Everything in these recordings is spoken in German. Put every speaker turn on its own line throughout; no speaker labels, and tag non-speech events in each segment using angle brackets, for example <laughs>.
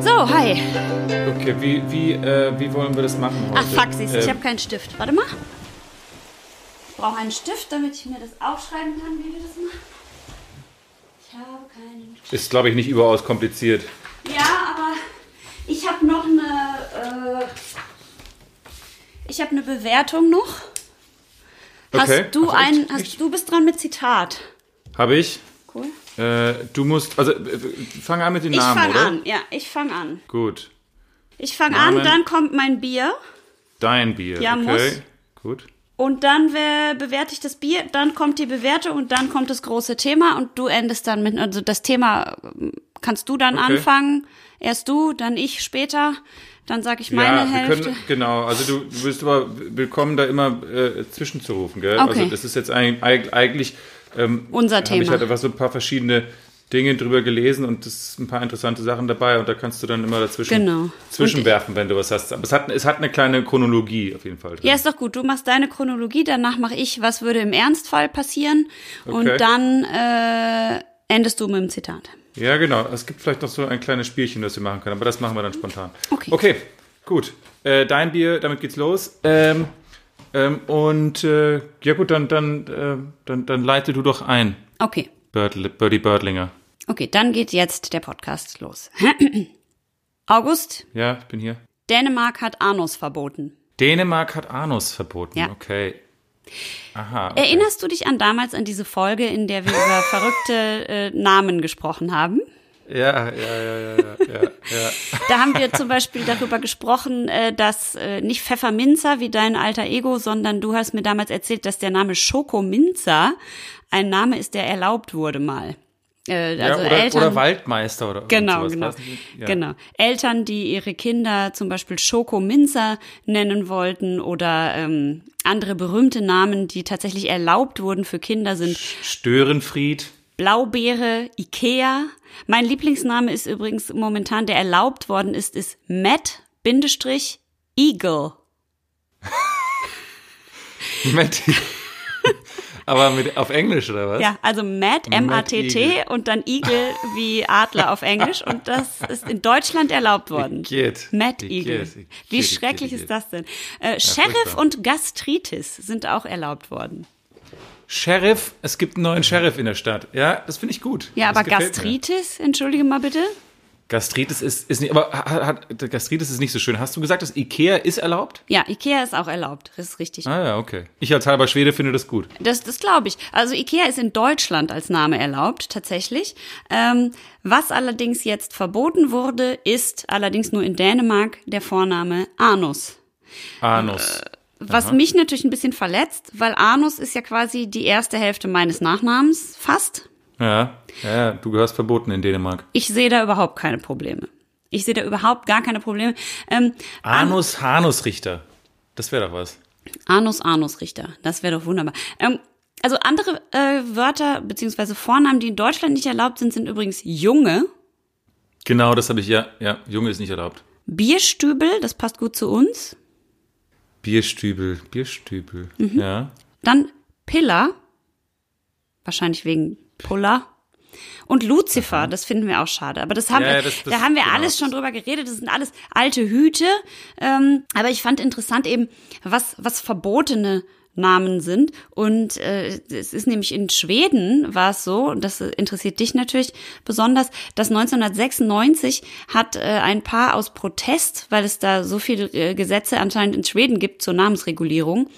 So, hi.
Okay, wie, wie, äh, wie wollen wir das machen heute?
Ach, fuck, siehst du, ich
Äh,
habe keinen Stift. Warte mal. Ich brauche einen Stift, damit ich mir das aufschreiben kann, wie wir das machen. Ich habe keinen Stift.
Ist, glaube ich, nicht überaus kompliziert.
Ja, aber ich habe noch eine. Äh, ich habe eine Bewertung noch.
Okay.
Hast du
Ach, echt?
ein. Hast,
Echt?
du bist dran mit Zitat.
Habe ich.
Cool.
Äh, du musst, also äh, fang an mit den
Ich
Namen,
fange
oder?
an. Ja, ich fange an.
Gut.
Ich fange
Namen.
an, dann kommt mein Bier.
Dein Bier.
Ja,
okay.
muss.
Gut.
Und dann wer- bewerte ich das Bier, dann kommt die Bewertung und dann kommt das große Thema und du endest dann mit, also das Thema ähm, kannst du dann
Okay.
anfangen, erst du, dann ich später, dann sage ich meine
ja,
Hälfte.
können, genau. Also du, du bist aber willkommen, da immer äh, zwischenzurufen, gell?
Okay.
Also das ist jetzt eigentlich, eigentlich ähm,
Unser
habe ich
Thema.
halt einfach so ein paar verschiedene Dinge drüber gelesen und es sind ein paar interessante Sachen dabei und da kannst du dann immer dazwischen
Genau.
zwischenwerfen, wenn du was hast. Aber es hat, es hat eine kleine Chronologie auf jeden Fall. Drin.
Ja, ist doch gut. Du machst deine Chronologie, danach mache ich, was würde im Ernstfall passieren und
Okay.
dann äh, endest du mit dem Zitat.
Ja, genau. Es gibt vielleicht noch so ein kleines Spielchen, das wir machen können, aber das machen wir dann spontan.
Okay.
Okay, gut. Äh, dein Bier, damit geht's los. Ähm, ähm, und äh, ja gut, dann, dann, äh, dann, dann leite du doch ein,
Okay.
Birdl Birdie Birdlinger.
Okay, dann geht jetzt der Podcast los. <clears throat> August,
Ja, ich bin hier.
Dänemark hat Anus verboten.
Dänemark hat Anus verboten.
Ja.
Okay. Aha. Okay.
Erinnerst du dich an damals an diese Folge, in der wir über <laughs> verrückte äh, Namen gesprochen haben?
Ja, ja, ja, ja, ja, ja.
Da haben wir zum Beispiel darüber gesprochen, äh, dass äh, nicht Pfefferminzer wie dein alter Ego, sondern du hast mir damals erzählt, dass der Name Schokominzer ein Name ist, der erlaubt wurde mal. Äh,
ja
also
oder,
Eltern,
oder Waldmeister oder
Genau, genau.
Ja.
Genau. Eltern, die ihre Kinder zum Beispiel Schokominzer nennen wollten oder ähm, andere berühmte Namen, die tatsächlich erlaubt wurden für Kinder, sind
Störenfried.
Blaubeere, Ikea. Mein Lieblingsname ist übrigens momentan, der erlaubt worden ist, ist Matt Bindestrich Eagle. <laughs>
Moment. Aber mit, auf Englisch oder was?
Ja, also Matt,
Matt
und dann Eagle wie Adler auf Englisch und das ist in Deutschland erlaubt worden.
Geht.
Matt
geht,
Wie schrecklich ist das denn? Äh, Sheriff
furchtbar.
und Gastritis sind auch erlaubt worden.
Sheriff, es gibt einen neuen Sheriff in der Stadt. Ja, das finde ich gut.
Ja,
das
aber
gefällt mir.
Gastritis, entschuldige mal bitte.
Gastritis ist, ist nicht, aber hat, Gastritis ist nicht so schön. Hast du gesagt, dass Ikea ist erlaubt?
Ja, Ikea ist auch erlaubt. Das ist richtig.
Ah ja, okay. Ich als halber Schwede finde das gut.
Das, das glaube ich. Also Ikea ist in Deutschland als Name erlaubt, tatsächlich. Ähm, was allerdings jetzt verboten wurde, ist allerdings nur in Dänemark der Vorname Anus.
Anus.
Was mich natürlich ein bisschen verletzt, weil Anus ist ja quasi die erste Hälfte meines Nachnamens, fast.
Ja, ja, du gehörst verboten in Dänemark.
Ich sehe da überhaupt keine Probleme. Ich sehe da überhaupt gar keine Probleme. Ähm,
Anus Hanus Richter. Das wäre doch was.
Anus Anus Richter, das wäre doch wunderbar. Ähm, also andere äh, Wörter beziehungsweise Vornamen, die in Deutschland nicht erlaubt sind, sind übrigens Junge,
Genau, das habe ich ja. Ja, Junge ist nicht erlaubt.
Bierstübel, das passt gut zu uns.
Bierstübel, Bierstübel.
Mhm.
Ja.
Dann Piller, wahrscheinlich wegen Puller. Und Lucifer, das finden wir auch schade. Aber das haben
Ja,
wir,
das- das-
da haben wir
genau.
alles schon drüber geredet. Das sind alles alte Hüte. Ähm, aber ich fand interessant eben, was, was verbotene Namen sind. Und äh, es ist nämlich in Schweden war es so, und das interessiert dich natürlich besonders, dass 1996 hat äh, ein Paar aus Protest, weil es da so viele äh, Gesetze anscheinend in Schweden gibt zur Namensregulierung,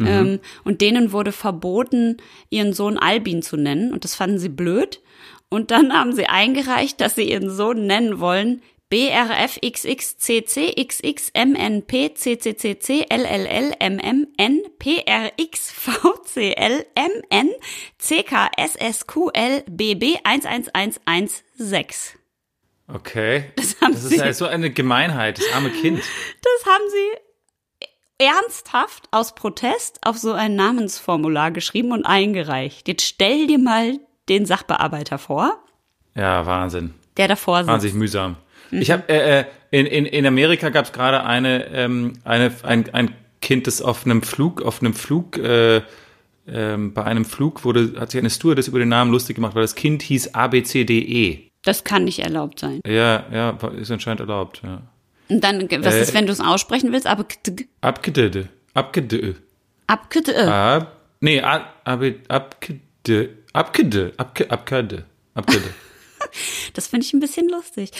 ähm, und denen wurde verboten, ihren Sohn Albin zu nennen. Und das fanden sie blöd. Und dann haben sie eingereicht, dass sie ihren Sohn nennen wollen BRFXXCCXXMNP CCCC LLL PRXVCL MN CKSSQL BB 111116.
Okay.
Das haben
Das ist halt so eine Gemeinheit, das arme Kind.
das haben sie ernsthaft aus Protest auf so ein Namensformular geschrieben und eingereicht. Jetzt stell dir mal den Sachbearbeiter vor,
Ja, Wahnsinn.
der davor sitzt.
Wahnsinnig mühsam. Ich habe äh, äh, in, in, in Amerika gab es gerade eine, ähm, eine ein, ein Kind, das auf einem Flug, auf einem Flug, äh, ähm, bei einem Flug wurde, hat sich eine Stewardess über den Namen lustig gemacht, weil das Kind hieß ABCDE.
Das kann nicht erlaubt sein.
Ja, ja, ist anscheinend erlaubt, ja.
Und dann, was
Äh,
ist, wenn du es aussprechen willst? Aber
Abgedede. Abgede.
abgede.
Ab, nee, ab, ab- abgede. Abgede. Abge, abgede. Abgede. <laughs>
Das finde ich ein bisschen lustig.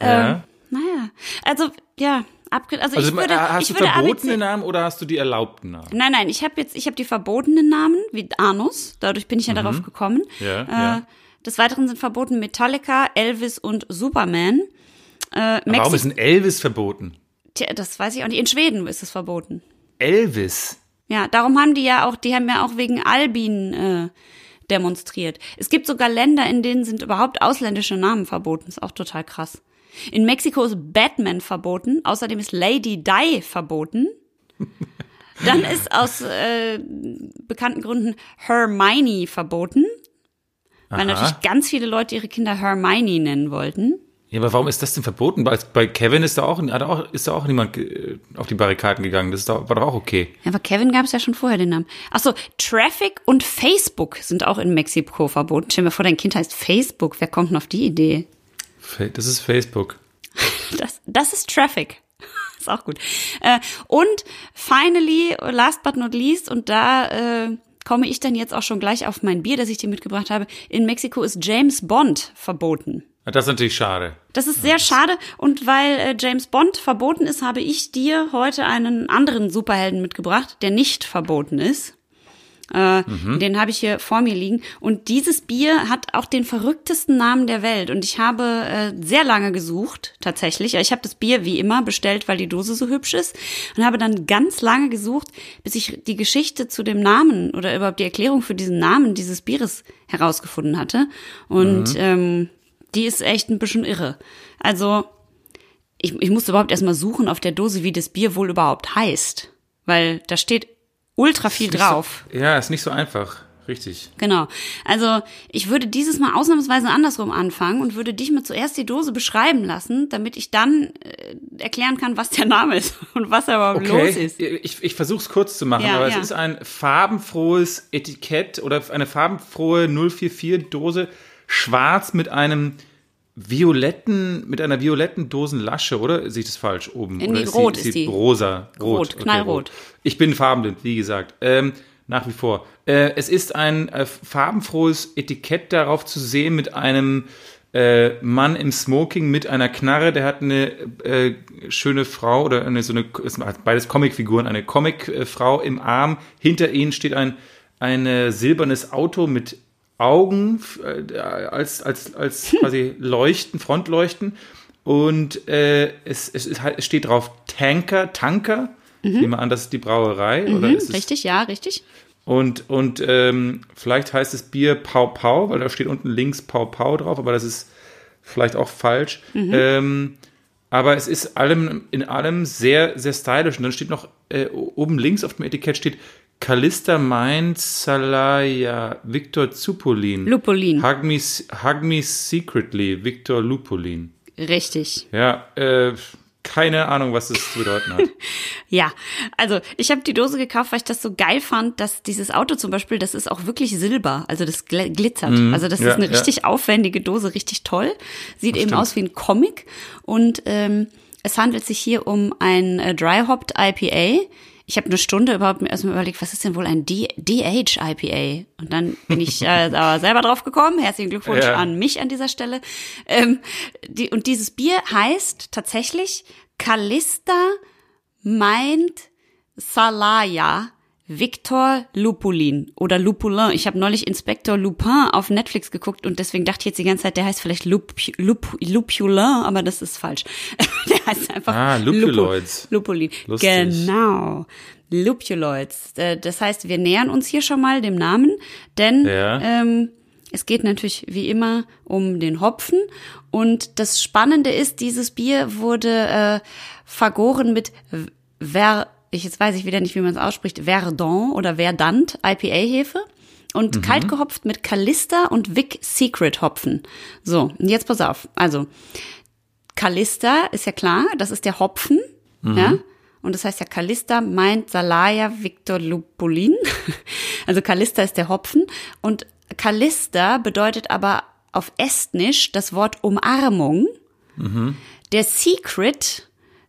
Ja.
Ähm, naja, also ja, abge also,
Also
ich würde,
hast
ich
du
würde
verbotene
ABC
Namen oder hast du die erlaubten Namen?
Nein, nein, ich habe jetzt, ich habe die verbotenen Namen wie Anus. Dadurch bin ich ja darauf gekommen.
Mhm. Ja,
äh,
ja.
Des Weiteren sind verboten Metallica, Elvis und Superman. Äh,
Warum ist ein Elvis verboten?
Tja, das weiß ich auch nicht. In Schweden ist es verboten.
Elvis?
Ja, darum haben die ja auch, die haben ja auch wegen Albin äh, demonstriert. Es gibt sogar Länder, in denen sind überhaupt ausländische Namen verboten. Ist auch total krass. In Mexiko ist Batman verboten. Außerdem ist Lady Di verboten. <laughs> Dann ist aus äh, bekannten Gründen Hermione verboten. Weil
Aha.
natürlich ganz viele Leute ihre Kinder Hermione nennen wollten.
Ja, aber warum ist das denn verboten? Bei, bei Kevin ist da auch, auch, ist da auch niemand äh, auf die Barrikaden gegangen. Das war doch auch okay.
Ja, aber Kevin gab es ja schon vorher den Namen. Ach so, Traffic und Facebook sind auch in Mexiko verboten. Stell dir mal vor, dein Kind heißt Facebook. Wer kommt denn auf die Idee?
Das ist Facebook. <laughs>
Das, das ist Traffic. <laughs> ist auch gut. Äh, und finally, last but not least, und da äh, komme ich dann jetzt auch schon gleich auf mein Bier, das ich dir mitgebracht habe. In Mexiko ist James Bond verboten.
Ah, Das ist natürlich schade.
Das ist sehr schade und weil äh, James Bond verboten ist, habe ich dir heute einen anderen Superhelden mitgebracht, der nicht verboten ist. Äh, Den habe ich hier vor mir liegen. Und dieses Bier hat auch den verrücktesten Namen der Welt. Und ich habe äh, sehr lange gesucht, tatsächlich. Ich habe das Bier wie immer bestellt, weil die Dose so hübsch ist. Und habe dann ganz lange gesucht, bis ich die Geschichte zu dem Namen oder überhaupt die Erklärung für diesen Namen dieses Bieres herausgefunden hatte. Und ähm, die ist echt ein bisschen irre. Also, ich, ich musste überhaupt erstmal suchen auf der Dose, wie das Bier wohl überhaupt heißt. Weil da steht ultra viel drauf.
So, ja, ist nicht so einfach. Richtig.
Genau. Also ich würde dieses Mal ausnahmsweise andersrum anfangen und würde dich mal zuerst die Dose beschreiben lassen, damit ich dann äh, erklären kann, was der Name <laughs> ist und was da überhaupt los ist.
Ich, ich versuche es kurz zu machen,
Ja,
aber
ja.
es ist ein farbenfrohes Etikett oder eine farbenfrohe 044-Dose, schwarz mit einem violetten, mit einer violetten Dosenlasche, oder? Sehe ich das falsch oben?
Nee,
oder
rot ist die.
Rosa.
Rot, knallrot.
Ich bin farbenblind, wie gesagt. Ähm, nach wie vor. Äh, es ist ein äh, farbenfrohes Etikett darauf zu sehen mit einem äh, Mann im Smoking mit einer Knarre, der hat eine äh, schöne Frau oder eine, so eine, beides Comicfiguren, eine Comicfrau im Arm. Hinter ihnen steht ein, ein äh, silbernes Auto mit Augen äh, als, als, als quasi Leuchten, Frontleuchten. Und äh, es, es, ist halt- es steht drauf Tanker, Tanker. Ich nehme an, das ist die Brauerei. oder ist es,
Mhm. Richtig, ja, richtig.
und, und ähm, vielleicht heißt es Bier Pau Pau, weil da steht unten links Pau Pau drauf, aber das ist vielleicht auch falsch. Ähm, aber es ist allem, in allem sehr, sehr stylisch. Und dann steht noch äh, oben links auf dem Etikett steht Kalista Mind Salaya Victor Zupolin.
Lupolin.
Hug me, hug me secretly, Victor Lupolin.
Richtig.
Ja, äh, keine Ahnung, was das zu bedeuten hat. <laughs>
Ja, also ich habe die Dose gekauft, weil ich das so geil fand, dass dieses Auto zum Beispiel, das ist auch wirklich Silber, also das gl- glitzert. Also das
Mhm. ja,
ist eine
ja.
richtig aufwendige Dose, richtig toll. Sieht eben
stimmt.
aus wie ein Comic und ähm, es handelt sich hier um ein äh, Dry Hopped IPA. Ich habe eine Stunde überhaupt mir erstmal überlegt, was ist denn wohl ein D DH IPA? Und dann bin ich äh, <laughs> aber selber drauf gekommen. Herzlichen Glückwunsch
Ja.
an mich an dieser Stelle. Ähm, die, und dieses Bier heißt tatsächlich Callista meint Salaya Victor Lupulin oder Lupulin. Ich habe neulich Inspektor Lupin auf Netflix geguckt und deswegen dachte ich jetzt die ganze Zeit, der heißt vielleicht Lup, Lup, Lupulin, aber das ist falsch. <laughs> der heißt einfach
Ah, Lupuloids.
Lupu, Lupulin.
Lustig.
Genau. Lupuloids. Äh, Das heißt, wir nähern uns hier schon mal dem Namen, denn
Ja.
ähm, es geht natürlich wie immer um den Hopfen. Und das Spannende ist, dieses Bier wurde äh, vergoren mit Ver, ich jetzt weiß ich wieder nicht, wie man es ausspricht, Verdun oder Verdant IPA-Hefe und kalt gehopft mit Callista und Vic Secret Hopfen. So, und jetzt pass auf. Also, Callista ist ja klar, das ist der Hopfen, ja. und das heißt ja Callista meint Salaya Victor Lupulin. <laughs> Also Callista ist der Hopfen und Callista bedeutet aber auf Estnisch das Wort Umarmung. Der Secret,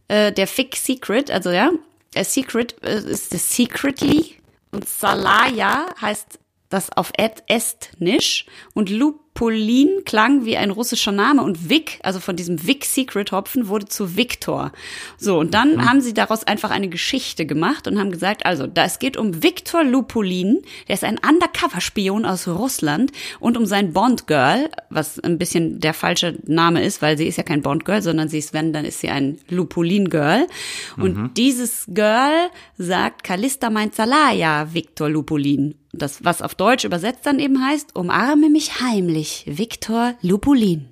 äh, der Fick Secret, also ja, der Secret äh, ist das Secretly? Und Salaya heißt das auf Estnisch und Lupulin klang wie ein russischer Name und Vic, also von diesem Vic Secret Hopfen wurde zu Victor. So, und dann haben sie daraus einfach eine Geschichte gemacht und haben gesagt, also, da es geht um Victor Lupulin, der ist ein Undercover-Spion aus Russland und um sein Bond-Girl, was ein bisschen der falsche Name ist, weil sie ist ja kein Bond-Girl, sondern sie ist, wenn, dann ist sie ein Lupulin-Girl. Und dieses Girl sagt, Callista meint Salaya, Victor Lupulin. Das, was auf Deutsch übersetzt dann eben heißt, umarme mich heimlich, Victor Lupulin.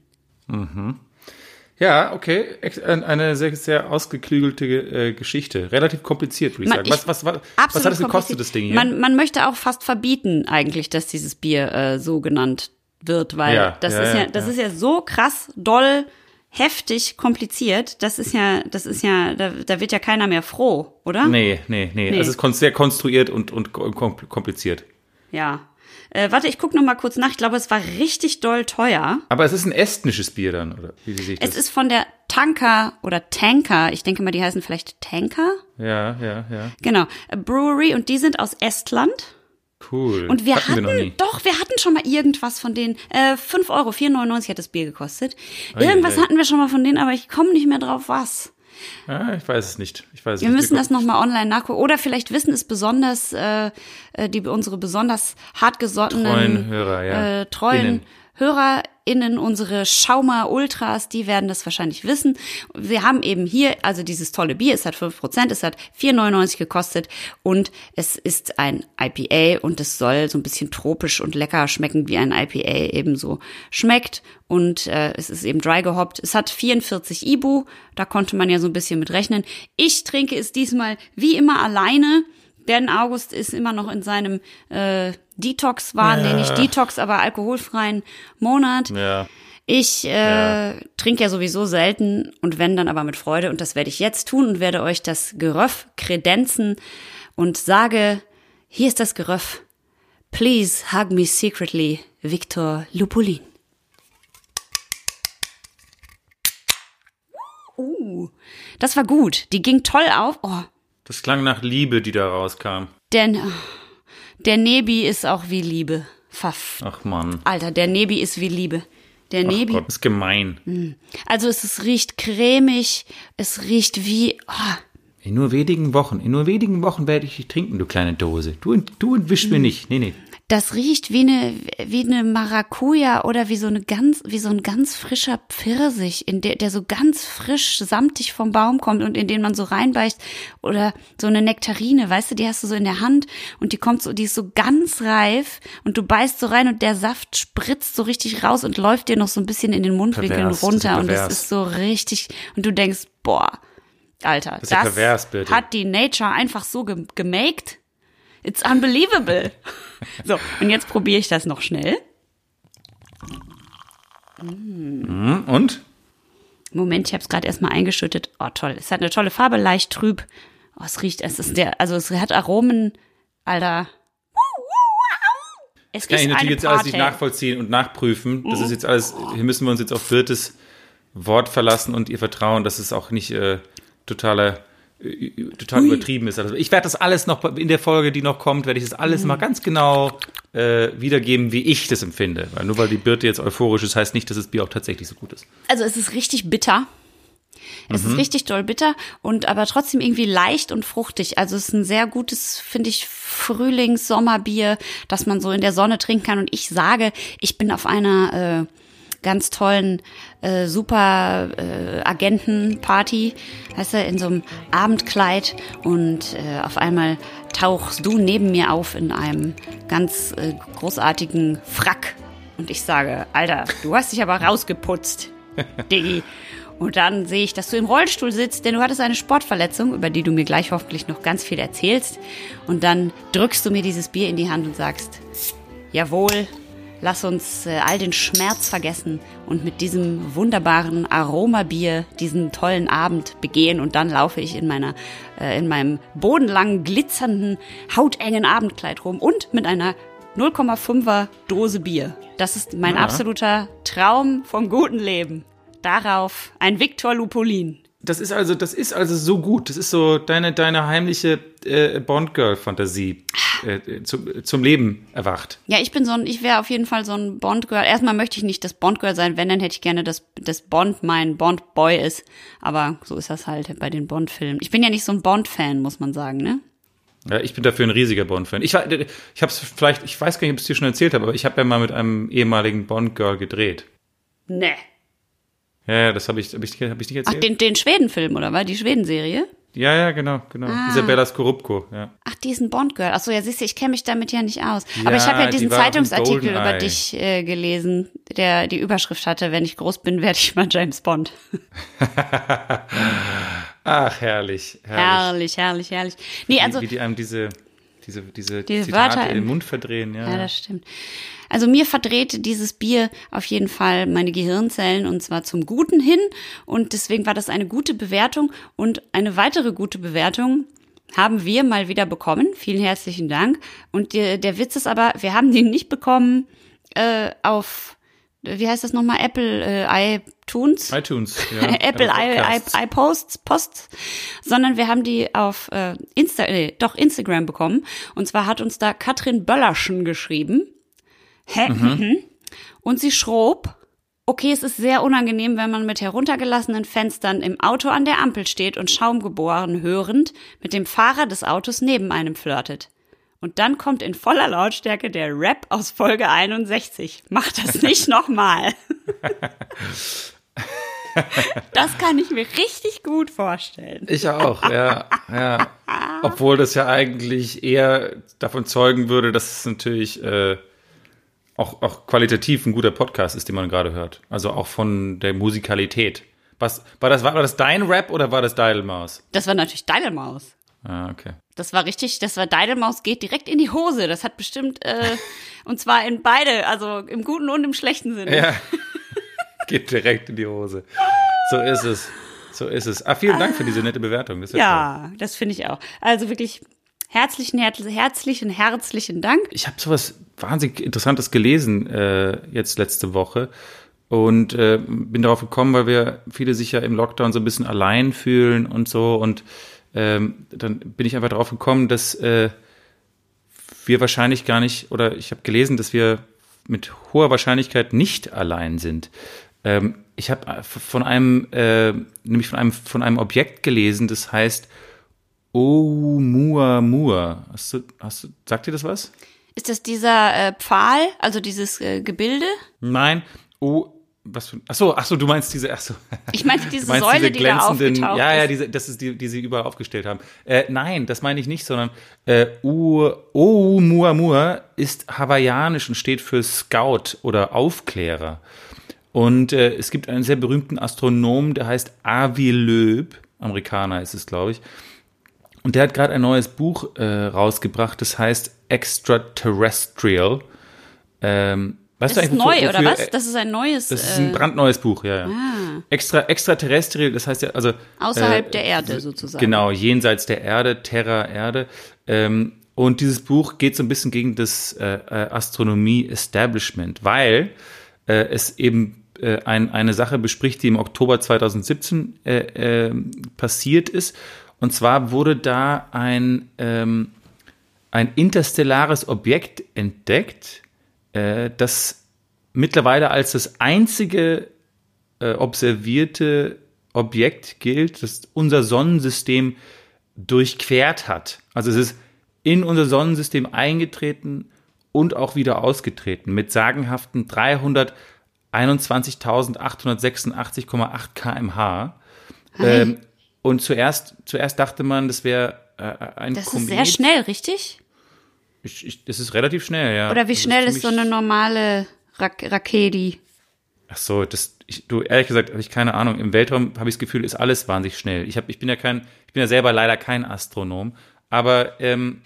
Ja, okay. Ein- Eine sehr, sehr ausgeklügelte äh, Geschichte. Relativ kompliziert, würde ich
Man-
sagen. Was, was, was, was hat es gekostet, das Ding hier?
Man, man möchte auch fast verbieten eigentlich, dass dieses Bier äh, so genannt wird, weil
Ja,
das
ja,
ist ja,
ja,
das ist ja so krass, doll, heftig, kompliziert. Das ist ja, das ist ja, da, da wird ja keiner mehr froh, oder?
nee, nee, nee,
Nee.
Es ist kon- sehr konstruiert und, und kom- kompliziert.
Ja. Äh, warte, ich gucke noch mal kurz nach. Ich glaube, es war richtig doll teuer.
Aber es ist ein estnisches Bier dann, oder? Wie sehe ich das?
Es ist von der Tanker oder Tanker. Ich denke mal, die heißen vielleicht Tanker.
ja, ja, ja.
Genau. A Brewery und die sind aus Estland.
Cool.
Und wir
Hatten
hatten,
wir
doch, wir hatten schon mal irgendwas von denen. Äh, 5 Euro, 4,99 hat das Bier gekostet.
Ei,
Irgendwas
ei.
hatten wir schon mal von denen, aber ich komme nicht mehr drauf, was.
Ah, ich weiß es nicht. Ich weiß
Wir
nicht.
müssen das nochmal online nachgucken. Oder vielleicht wissen es besonders, äh, äh, die unsere besonders hartgesottenen,
Treuen Hörer, ja.
äh, treuen
Innen.
HörerInnen, unsere Schauma Ultras, die werden das wahrscheinlich wissen. Wir haben eben hier, also dieses tolle Bier, es hat 5%, es hat 4,99 gekostet und es ist ein IPA und es soll so ein bisschen tropisch und lecker schmecken, wie ein IPA ebenso schmeckt. Und äh, es ist eben dry gehoppt. Es hat 44 Ibu, da konnte man ja so ein bisschen mit rechnen. Ich trinke es diesmal wie immer alleine. Denn August ist immer noch in seinem äh, Detox-Wahn, nee, nicht Detox, aber alkoholfreien Monat.
Ja.
Ich äh, trinke ja sowieso selten und wenn dann aber mit Freude und das werde ich jetzt tun und werde euch das Geröff kredenzen und sage, hier ist das Geröff. Please hug me secretly, Victor Lupulin. Uh, das war gut. Die ging toll auf. Oh,
Das klang nach Liebe, die da rauskam.
der, der Nebi ist auch wie Liebe. Pfaff.
Ach Mann.
Alter, der Nebi ist wie Liebe. Der
Ach
Nebi.
Gott, ist gemein.
Also es, ist, riecht cremig, es riecht wie. Oh,
In nur wenigen Wochen, in nur wenigen Wochen werde ich dich trinken, du kleine Dose. Du, du entwischst mir nicht. Nee, nee.
Das riecht wie eine wie eine Maracuja oder wie so eine ganz wie so ein ganz frischer Pfirsich, in der der so ganz frisch samtig vom Baum kommt und in den man so reinbeißt. Oder so eine Nektarine, weißt du, die hast du so in der Hand und die kommt so, die ist so ganz reif und du beißt so rein und der Saft spritzt so richtig raus und läuft dir noch so ein bisschen in den Mundwinkeln
Pervers, das
runter. Und das ist so richtig und du denkst, boah, Alter,
ist ja pervers,
hat die Nature einfach so ge gemaked. It's unbelievable. <laughs> so, und jetzt probiere ich das noch schnell.
Hm, Und?
Moment, ich habe es gerade erstmal eingeschüttet. Oh, toll. Es hat eine tolle Farbe, leicht trüb. Oh, es riecht, es ist der, also es hat Aromen, Alter. Es
Kann ich natürlich jetzt alles nicht nachvollziehen und nachprüfen. Das ist jetzt alles, hier müssen wir uns jetzt auf Birtes Wort verlassen und ihr Vertrauen, dass es auch nicht äh, totaler, äh, total übertrieben ist. Also ich werde das alles noch in der Folge, die noch kommt, werde ich das alles mal ganz genau äh, wiedergeben, wie ich das empfinde. Weil nur weil die Birte jetzt euphorisch ist, heißt nicht, dass das Bier auch tatsächlich so gut ist.
Also es ist richtig bitter. Es ist richtig doll bitter und aber trotzdem irgendwie leicht und fruchtig. Also es ist ein sehr gutes, finde ich, Frühlings-Sommerbier, das man so in der Sonne trinken kann. Und ich sage, ich bin auf einer äh, ganz tollen äh, super äh, Agentenparty, heißt er, in so einem Abendkleid und äh, auf einmal tauchst du neben mir auf in einem ganz äh, großartigen Frack und ich sage, Alter, du hast dich aber rausgeputzt, <laughs> Diggi. Und dann sehe ich, dass du im Rollstuhl sitzt, denn du hattest eine Sportverletzung, über die du mir gleich hoffentlich noch ganz viel erzählst. Und dann drückst du mir dieses Bier in die Hand und sagst, jawohl, lass uns äh, all den Schmerz vergessen und mit diesem wunderbaren Aromabier diesen tollen Abend begehen und dann laufe ich in meiner äh, in meinem bodenlangen glitzernden hautengen Abendkleid rum und mit einer 0,5er Dose Bier. Das ist mein
Ja.
absoluter Traum vom guten Leben. Darauf ein Victor Lupolin.
Das ist also, das ist also so gut. Das ist so deine, deine heimliche äh, Bond-Girl-Fantasie äh, zum, zum Leben erwacht.
Ja, ich bin so ein, ich wäre auf jeden Fall so ein Bond-Girl. Erstmal möchte ich nicht das Bond-Girl sein, wenn, dann hätte ich gerne, dass, dass Bond mein Bond-Boy ist. Aber so ist das halt bei den Bond-Filmen. Ich bin ja nicht so ein Bond-Fan, muss man sagen, ne?
Ja, ich bin dafür ein riesiger Bond-Fan. Ich, war- ich habe es vielleicht, ich weiß gar nicht, ob ich es dir schon erzählt habe, aber ich habe ja mal mit einem ehemaligen Bond-Girl gedreht.
Ne.
Ja, ja, das habe ich, hab ich, hab ich nicht
Ach,
erzählt.
den, den Schweden-Film, oder was? Die Schweden-Serie?
ja, ja, genau, genau.
Ah.
Isabella Skorupko, ja.
Ach, diesen Bond-Girl. Ach so, ja, siehst du, ich kenne mich damit ja nicht aus. Aber ich
Ja,
habe ja
die
diesen
dem
Zeitungsartikel über dich äh, gelesen, der die Überschrift hatte, wenn ich groß bin, werde ich mal James Bond. <laughs>
Ach, herrlich, herrlich.
herrlich, herrlich, herrlich. Nee, also,
wie, wie die einem diese, diese, diese,
Diese
Zitate
Wörter
in den
im-
Mund verdrehen, ja.
Ja, das stimmt. Also mir verdreht dieses Bier auf jeden Fall meine Gehirnzellen und zwar zum Guten hin. Und deswegen war das eine gute Bewertung. Und eine weitere gute Bewertung haben wir mal wieder bekommen. Vielen herzlichen Dank. Und der, der Witz ist aber, wir haben den nicht bekommen äh, auf, wie heißt das nochmal, Apple äh, iTunes?
iTunes, <laughs> ja.
Apple i,
Podcasts.
i, iPosts, Post, sondern wir haben die auf äh, Insta, nee, doch Instagram bekommen. Und zwar hat uns da Katrin Böllerschen geschrieben. Hä? Mhm. Und sie schrob, okay, es ist sehr unangenehm, wenn man mit heruntergelassenen Fenstern im Auto an der Ampel steht und Schaumgeboren hörend mit dem Fahrer des Autos neben einem flirtet. Und dann kommt in voller Lautstärke der Rap aus Folge 61. Mach das nicht <laughs> nochmal. <laughs> Das kann ich mir richtig gut vorstellen.
Ich auch, ja, ja. <laughs> Obwohl das ja eigentlich eher davon zeugen würde, dass es natürlich äh, auch, auch qualitativ ein guter Podcast ist, den man gerade hört. Also auch von der Musikalität. Was, war, das, war das dein Rap oder war das Deidelmaus?
Das war natürlich Deidelmaus.
Ah, okay.
Das war richtig, das war Deidelmaus geht direkt in die Hose. Das hat bestimmt, äh, <laughs> und zwar in beide, also im guten und im schlechten Sinne.
Ja. <laughs> Geht direkt in die Hose. So ist es. So ist es. Ah, vielen Dank für diese nette Bewertung. Das ja, toll.
Das finde ich auch. Also wirklich herzlichen, herz- herzlichen, herzlichen Dank.
Ich habe sowas wahnsinnig Interessantes gelesen äh, jetzt letzte Woche und äh, bin darauf gekommen, weil wir viele sich ja im Lockdown so ein bisschen allein fühlen und so und ähm, dann bin ich einfach darauf gekommen, dass äh, wir wahrscheinlich gar nicht oder ich habe gelesen, dass wir mit hoher Wahrscheinlichkeit nicht allein sind. Ähm, ich habe von einem äh, nämlich von einem von einem Objekt gelesen, das heißt Oumuamua. Hast du, hast du, sagt dir das was?
Ist das dieser äh, Pfahl, also dieses äh, Gebilde?
Nein. Oh, was für, ach so, ach so, du meinst diese, ach so.
Ich meinte diese Säule,
diese
die da aufgetaucht
ja, ja, diese, das ist die, die sie überall aufgestellt haben. Äh, nein, das meine ich nicht, sondern äh, Oumuamua ist hawaiianisch und steht für Scout oder Aufklärer. Und äh, es gibt einen sehr berühmten Astronomen, der heißt Avi Loeb, Amerikaner ist es, glaube ich. Und der hat gerade ein neues Buch äh, rausgebracht, das heißt Extraterrestrial. Ähm, weißt
Das ist
du wofür-
neu, oder
wofür-
was? Das ist ein neues,
das ist
äh,
ein brandneues Buch, ja, ja. Extra, extraterrestrial, das heißt ja, also.
außerhalb
äh,
der Erde sozusagen.
Genau, jenseits der Erde, Terra, Erde. Ähm, und dieses Buch geht so ein bisschen gegen das äh, äh, Astronomie-Establishment, weil äh, es eben äh, ein, eine Sache bespricht, die im Oktober 2017 äh, äh, passiert ist. Und zwar wurde da ein, ähm, ein interstellares Objekt entdeckt, äh, das mittlerweile als das einzige äh, observierte Objekt gilt, das unser Sonnensystem durchquert hat. Also es ist in unser Sonnensystem eingetreten und auch wieder ausgetreten mit sagenhaften 321.886,8 kmh. Ähm, und zuerst, zuerst dachte man, das wäre äh, ein
Das
Komet.
ist sehr schnell, richtig?
Ich, ich, das ist relativ schnell, ja.
Oder wie schnell ist so
ziemlich-
eine normale Rak Raketi?
Ach so, das, ich, du, ehrlich gesagt, habe ich keine Ahnung. Im Weltraum habe ich das Gefühl, ist alles wahnsinnig schnell. Ich, hab, ich bin ja kein, ich bin ja selber leider kein Astronom, aber ähm,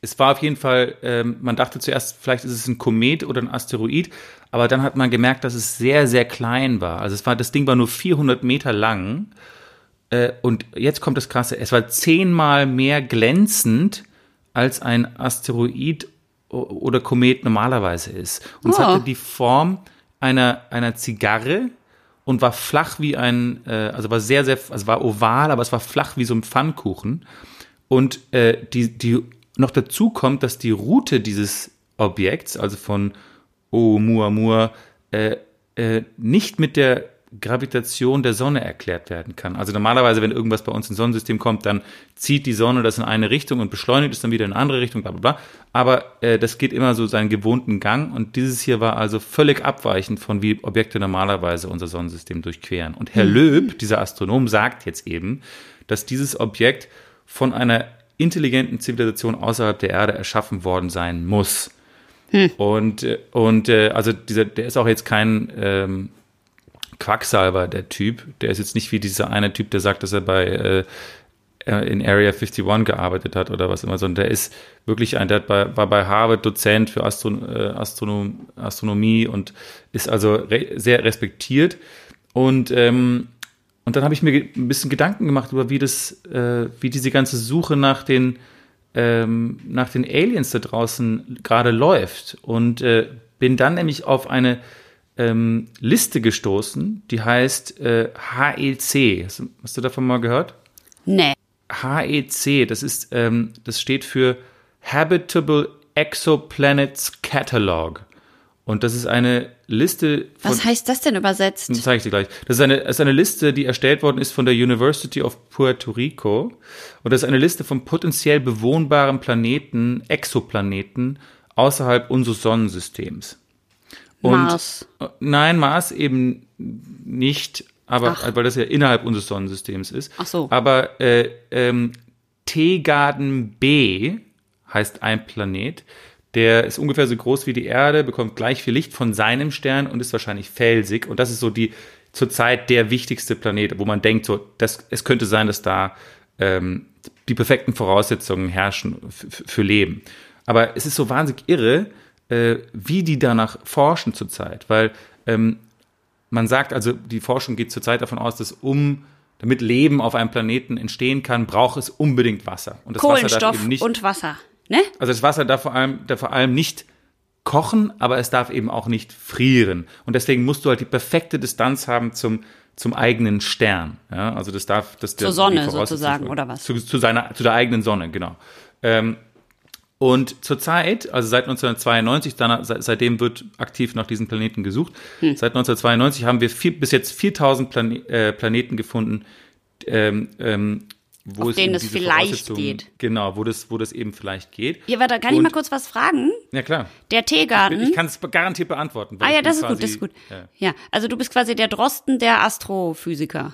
es war auf jeden Fall, ähm, man dachte zuerst, vielleicht ist es ein Komet oder ein Asteroid, aber dann hat man gemerkt, dass es sehr, sehr klein war. Also es war, das Ding war nur 400 Meter lang. Äh, und jetzt kommt das Krasse, es war zehnmal mehr glänzend, als ein Asteroid oder Komet normalerweise ist. Und es
Oh.
hatte die Form einer, einer Zigarre und war flach wie ein, äh, also war sehr, sehr, also war oval, aber es war flach wie so ein Pfannkuchen. Und äh, die, die noch dazu kommt, dass die Route dieses Objekts, also von Oumuamua, äh, äh, nicht mit der Gravitation der Sonne erklärt werden kann. Also normalerweise, wenn irgendwas bei uns ins Sonnensystem kommt, dann zieht die Sonne das in eine Richtung und beschleunigt es dann wieder in eine andere Richtung, bla bla bla. Aber äh, das geht immer so seinen gewohnten Gang und dieses hier war also völlig abweichend von wie Objekte normalerweise unser Sonnensystem durchqueren. Und Herr Löb, dieser Astronom, sagt jetzt eben, dass dieses Objekt von einer intelligenten Zivilisation außerhalb der Erde erschaffen worden sein muss. Und, äh, und äh, also dieser, der ist auch jetzt kein ähm, Quacksalber, der Typ. Der ist jetzt nicht wie dieser eine Typ, der sagt, dass er bei äh, äh, in Area 51 gearbeitet hat oder was immer, sondern der ist wirklich ein, der bei, war bei Harvard Dozent für Astro, äh, Astronom, Astronomie und ist also re sehr respektiert. Und, ähm, und dann habe ich mir ein bisschen Gedanken gemacht über, wie das, äh, wie diese ganze Suche nach den, ähm, nach den Aliens da draußen gerade läuft. Und äh, bin dann nämlich auf eine ähm, Liste gestoßen, die heißt äh, HEC. Hast, du- hast du davon mal gehört?
Nee.
HEC, das ist, ähm, das steht für Habitable Exoplanets Catalog. Und das ist eine Liste von.
Was heißt das denn übersetzt?
Das zeige ich dir gleich. Das ist, eine, das ist eine Liste, die erstellt worden ist von der University of Puerto Rico. Und das ist eine Liste von potenziell bewohnbaren Planeten, Exoplaneten, außerhalb unseres Sonnensystems. Und,
Mars.
äh, Nein, Mars eben nicht, aber
Ach.
weil das ja innerhalb unseres Sonnensystems ist.
Ach so.
Aber äh, ähm, Tegarden B heißt ein Planet. Der ist ungefähr so groß wie die Erde, bekommt gleich viel Licht von seinem Stern und ist wahrscheinlich felsig. Und das ist so die zurzeit der wichtigste Planet, wo man denkt, so, das, es könnte sein, dass da ähm, die perfekten Voraussetzungen herrschen für Leben. Aber es ist so wahnsinnig irre, äh, wie die danach forschen zurzeit, weil ähm, man sagt also, die Forschung geht zurzeit davon aus, dass um damit Leben auf einem Planeten entstehen kann, braucht es unbedingt Wasser. Und das Wasser darf
Kohlenstoff
eben nicht,
und Wasser. Ne?
also das Wasser darf vor allem, darf vor allem nicht kochen, aber es darf eben auch nicht frieren. Und deswegen musst du halt die perfekte Distanz haben zum zum eigenen Stern. Ja, also das darf das
Zur Sonne sozusagen, oder was?
Zu, zu seiner zu der eigenen Sonne, genau. Ähm, und zurzeit, also seit 1992, dann, seit, seitdem wird aktiv nach diesen Planeten gesucht.
Hm.
Seit 1992 haben wir vier, bis jetzt 4000 Plane äh, Planeten gefunden, ähm, ähm, wo
Auf
es
denen es vielleicht geht.
Genau, wo das, wo das eben vielleicht geht.
Hier, warte, kann ich
Und-
mal kurz was fragen?
Ja, klar.
Der Teegarten.
Ich kann es garantiert beantworten.
ah
ich
ja, das ist gut,
quasi-
das ist gut.
Ja,
Ja, also du bist quasi der Drosten der Astrophysiker.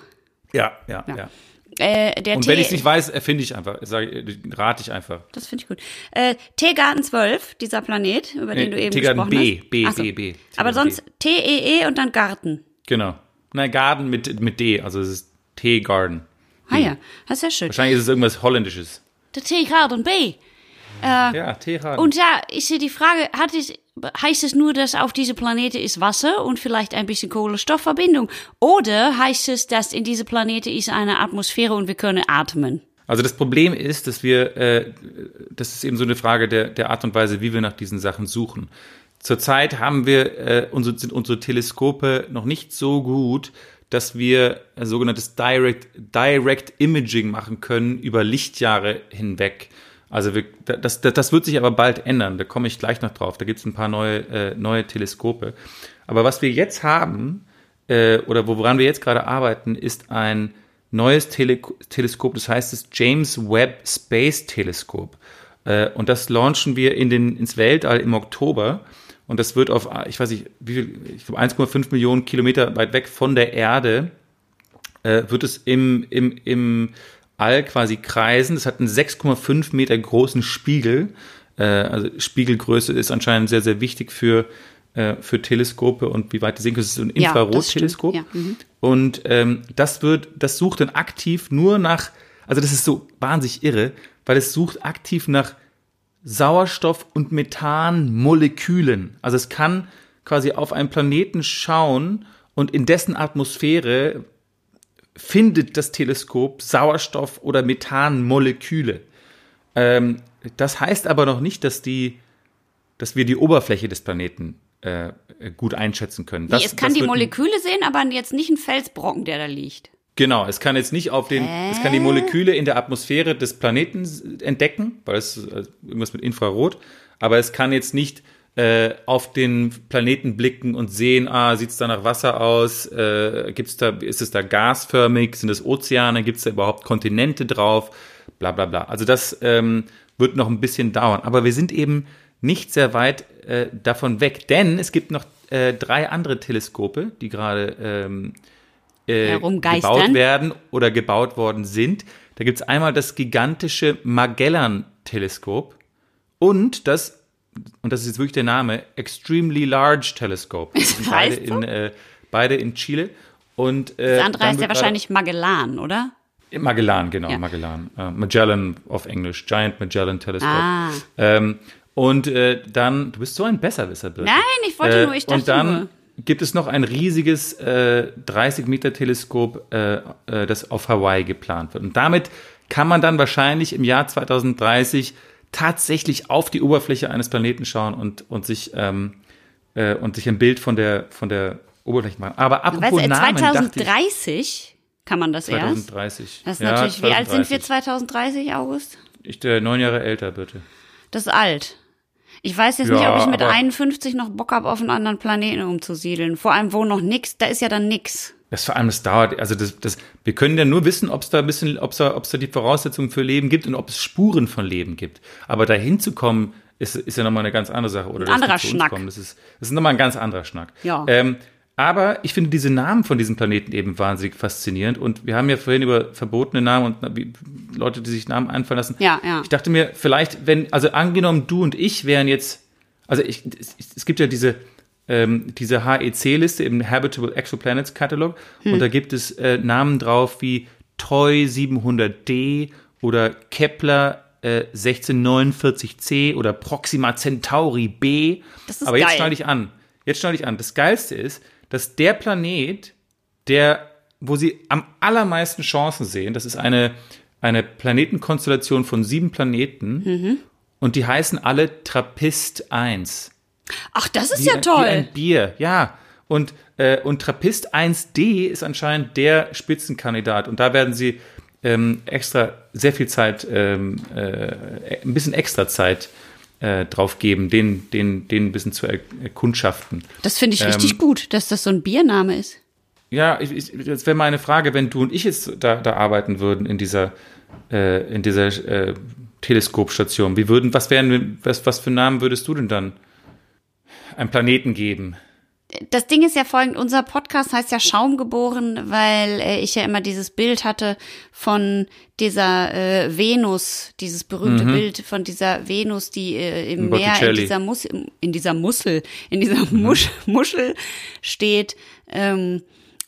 ja, ja. ja.
Äh, der
Und wenn ich es nicht weiß, erfinde ich einfach. Sag, rate ich einfach.
Das finde ich gut. Äh, Teegarten 12, dieser Planet, über den
Nee,
du eben
Teegarten
gesprochen
B,
hast.
B,
Ach so.
B, B.
Aber
Teegarten
sonst T-E-E und dann Garten.
Genau. Nein, Garden mit, mit D, also es ist Teegarden.
Ah ja, das ist ja schön.
Wahrscheinlich ist es irgendwas Holländisches.
Der Teegarten B.
Ja, Teegarden.
Und ja, ist hier die Frage, hat es, heißt es nur, dass auf diese Planete ist Wasser und vielleicht ein bisschen Kohlenstoffverbindung? Oder heißt es, dass in diese Planete ist eine Atmosphäre und wir können atmen?
Also das Problem ist, dass wir, äh, das ist eben so eine Frage der, der Art und Weise, wie wir nach diesen Sachen suchen. Zurzeit haben wir, äh, unsere, sind unsere Teleskope noch nicht so gut, dass wir ein sogenanntes Direct, Direct Imaging machen können über Lichtjahre hinweg. Also wir, das, das, das wird sich aber bald ändern, da komme ich gleich noch drauf. Da gibt es ein paar neue, äh, neue Teleskope. Aber was wir jetzt haben, äh, oder woran wir jetzt gerade arbeiten, ist ein neues Tele Teleskop, das heißt das James Webb Space Teleskop. Äh, und das launchen wir in den, ins Weltall im Oktober. Und das wird auf, ich weiß nicht, wie viel, ich glaube 1,5 Millionen Kilometer weit weg von der Erde, äh, wird es im, im, im All quasi kreisen. Es hat einen 6,5 Meter großen Spiegel. Äh, also Spiegelgröße ist anscheinend sehr, sehr wichtig für, äh, für Teleskope und wie weit die sehen können. Es ist ein
Ja, das
Infrarotteleskop.
stimmt, ja, mhm.
Und ähm, das wird, das sucht dann aktiv nur nach, also das ist so wahnsinnig irre, weil es sucht aktiv nach Sauerstoff und Methanmolekülen. Also es kann quasi auf einen Planeten schauen und in dessen Atmosphäre findet das Teleskop Sauerstoff oder Methanmoleküle. Ähm, das heißt aber noch nicht, dass die, dass wir die Oberfläche des Planeten äh, gut einschätzen können. Das,
nee, es kann die Moleküle sehen, aber jetzt nicht ein Felsbrocken, der da liegt.
Genau, es kann jetzt nicht auf den, äh? es kann die Moleküle in der Atmosphäre des Planeten entdecken, weil es äh, irgendwas mit Infrarot, aber es kann jetzt nicht äh, auf den Planeten blicken und sehen, ah, sieht es da nach Wasser aus, äh, gibt's da, ist es da gasförmig, sind es Ozeane, gibt es da überhaupt Kontinente drauf, bla bla bla. Also das ähm, wird noch ein bisschen dauern, aber wir sind eben nicht sehr weit äh, davon weg, denn es gibt noch äh, drei andere Teleskope, die gerade ähm, äh, gebaut werden oder gebaut worden sind. Da gibt es einmal das gigantische Magellan-Teleskop und das, und das ist jetzt wirklich der Name, Extremely Large Telescope. <laughs> beide, in, äh, beide in Chile. Und,
äh, das andere heißt ja wahrscheinlich Magellan, oder?
Magellan, genau, ja. Magellan. Uh, Magellan auf Englisch, Giant Magellan Telescope. Ah. Ähm, und äh, dann, du bist so ein Besserwisser,
Birte. Nein, ich wollte äh, nur, ich dachte
Und dann
nur
gibt es noch ein riesiges äh, 30 Meter Teleskop, äh, äh, das auf Hawaii geplant wird. Und damit kann man dann wahrscheinlich im Jahr 2030 tatsächlich auf die Oberfläche eines Planeten schauen und, und sich ähm, äh, und sich ein Bild von der von der Oberfläche machen. Aber apropos weißt,
Namen, 2030 ich, kann man das
2030.
erst? Das ist ja, natürlich. 2030. Wie alt sind wir 2030, August?
Ich der neun Jahre älter, bitte.
Das ist alt. Ich weiß jetzt ja, nicht, ob ich mit 51 noch Bock habe, auf einen anderen Planeten umzusiedeln. Vor allem, wo noch nix, da ist ja dann nix.
Das vor allem, das dauert, also das, das, wir können ja nur wissen, ob es da ein bisschen, ob es da, ob es da die Voraussetzungen für Leben gibt und ob es Spuren von Leben gibt. Aber dahin zu kommen, ist, ist ja nochmal eine ganz andere Sache. Oder
ein anderer Schnack.
Kommen, das ist, das ist nochmal ein ganz anderer Schnack.
Ja.
Ähm, aber ich finde diese Namen von diesen Planeten eben wahnsinnig faszinierend. Und wir haben ja vorhin über verbotene Namen und Leute, die sich Namen einfallen lassen.
Ja, ja.
Ich dachte mir, vielleicht, wenn, also angenommen, du und ich wären jetzt, also ich, es, es gibt ja diese, ähm, diese HEC-Liste im Habitable Exoplanets Catalog hm. und da gibt es äh, Namen drauf wie Toy 700D oder Kepler äh, 1649c oder Proxima Centauri B.
Das ist
Aber
geil.
jetzt schneide ich an. Jetzt schneide ich an. Das Geilste ist, dass der Planet, der, wo sie am allermeisten Chancen sehen, das ist eine, eine Planetenkonstellation von sieben Planeten mhm. und die heißen alle Trappist 1.
Ach, das ist
wie,
ja toll.
Wie ein Bier, ja. Und, äh, und Trappist 1D ist anscheinend der Spitzenkandidat. Und da werden sie ähm, extra sehr viel Zeit, ähm, äh, ein bisschen extra Zeit äh, drauf geben, den, den, den ein bisschen zu erkundschaften.
Das finde ich ähm, richtig gut, dass das so ein Biername ist.
Ja, ich, ich, das wäre meine Frage, wenn du und ich jetzt da, da arbeiten würden in dieser, äh, in dieser äh, Teleskopstation. Wie würden, was wären, was, was für Namen würdest du denn dann einem Planeten geben?
das Ding ist ja folgend, unser Podcast heißt ja Schaum geboren, weil äh, ich ja immer dieses Bild hatte von dieser äh, Venus, dieses berühmte mhm. Bild von dieser Venus, die äh, im Meer in dieser, Mus in dieser Mussel, in dieser. Musch Muschel steht. Ähm,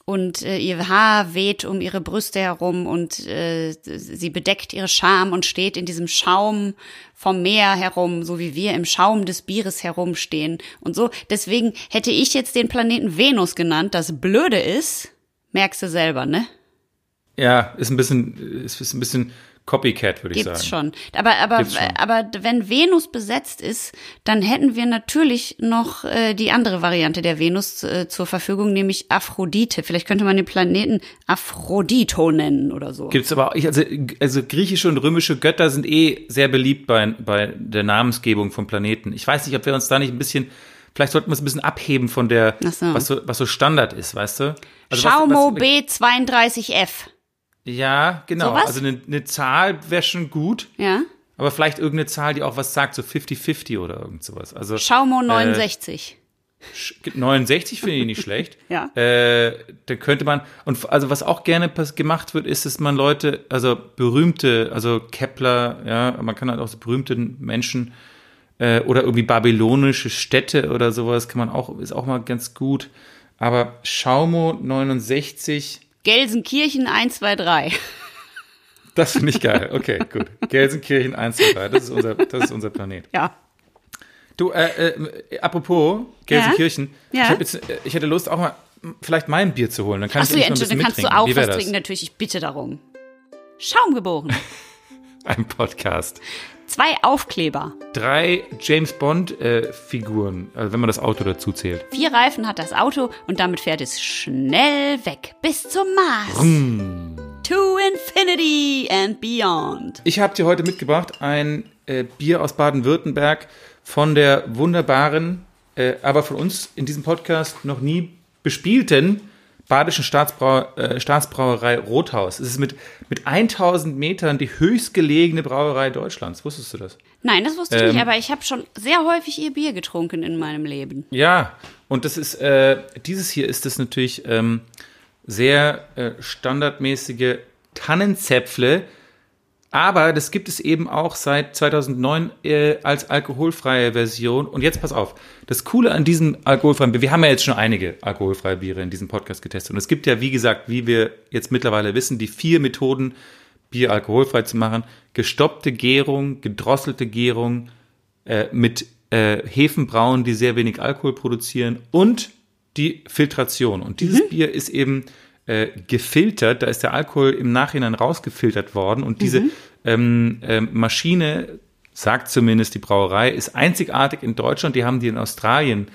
und äh, ihr Haar weht um ihre Brüste herum und äh, sie bedeckt ihre Scham und steht in diesem Schaum vom Meer herum, so wie wir im Schaum des Bieres herumstehen und so. Deswegen hätte ich jetzt den Planeten Venus genannt. Das Blöde ist, merkst du selber, ne?
Ja, ist ein bisschen, ist ein bisschen Copycat, würde ich sagen.
Gibt's schon. Aber, aber, schon. aber wenn Venus besetzt ist, dann hätten wir natürlich noch äh, die andere Variante der Venus äh, zur Verfügung, nämlich Aphrodite. Vielleicht könnte man den Planeten Aphrodito nennen oder so.
Gibt's aber auch, also, also griechische und römische Götter sind eh sehr beliebt bei, bei der Namensgebung von Planeten. Ich weiß nicht, ob wir uns da nicht ein bisschen Vielleicht sollten wir es ein bisschen abheben von der, so. Was, so, was so Standard ist, weißt du?
Also Schaumo B32F.
Ja, genau.
So
also eine, eine Zahl wäre schon gut.
Ja.
Aber vielleicht irgendeine Zahl, die auch was sagt, so 50-50 oder irgend sowas. Also,
Schaumo 69.
Äh, 69 finde ich nicht schlecht. <laughs>
ja.
Äh, dann könnte man, und also was auch gerne gemacht wird, ist, dass man Leute, also berühmte, also Kepler, ja, man kann halt auch so berühmte Menschen äh, oder irgendwie babylonische Städte oder sowas, kann man auch, ist auch mal ganz gut. Aber Schaumo 69
Gelsenkirchen 123.
Das finde ich geil. Okay, gut. Gelsenkirchen 1 und 3. Das ist unser, das ist unser Planet.
Ja.
Du, äh, äh, apropos Gelsenkirchen,
Ja?
Ich, hab jetzt, äh, ich hätte Lust auch mal vielleicht mein Bier zu holen. Dann kann
Achso,
ich
ja,
ein
dann kannst du auch was
das?
trinken, natürlich. Ich bitte darum. Schaum geboren. <laughs>
Ein Podcast.
Zwei Aufkleber.
Drei James Bond äh, also wenn man das Auto dazu zählt.
Vier Reifen hat das Auto und damit fährt es schnell weg bis zum Mars. To infinity and beyond.
Ich habe dir heute mitgebracht ein äh, Bier aus Baden-Württemberg von der wunderbaren, äh, aber von uns in diesem Podcast noch nie bespielten Badischen Staatsbrau äh, Staatsbrauerei Rothaus. Es ist mit, mit 1000 Metern die höchstgelegene Brauerei Deutschlands. Wusstest du das?
Nein, das wusste ich
Ähm.
nicht, aber ich habe schon sehr häufig ihr Bier getrunken in meinem Leben.
Ja, und das ist, äh, dieses hier ist das natürlich ähm, sehr äh, standardmäßige Tannenzäpfle, aber das gibt es eben auch seit 2009 äh, als alkoholfreie Version. Und jetzt pass auf, das Coole an diesem alkoholfreien Bier, wir haben ja jetzt schon einige alkoholfreie Biere in diesem Podcast getestet. Und es gibt ja, wie gesagt, wie wir jetzt mittlerweile wissen, die vier Methoden, Bier alkoholfrei zu machen. Gestoppte Gärung, gedrosselte Gärung, äh, mit äh, Hefenbrauen, die sehr wenig Alkohol produzieren und die Filtration. Und dieses Bier ist eben äh, gefiltert, da ist der Alkohol im Nachhinein rausgefiltert worden und diese ähm, ähm, Maschine, sagt zumindest die Brauerei, ist einzigartig in Deutschland, die haben die in Australien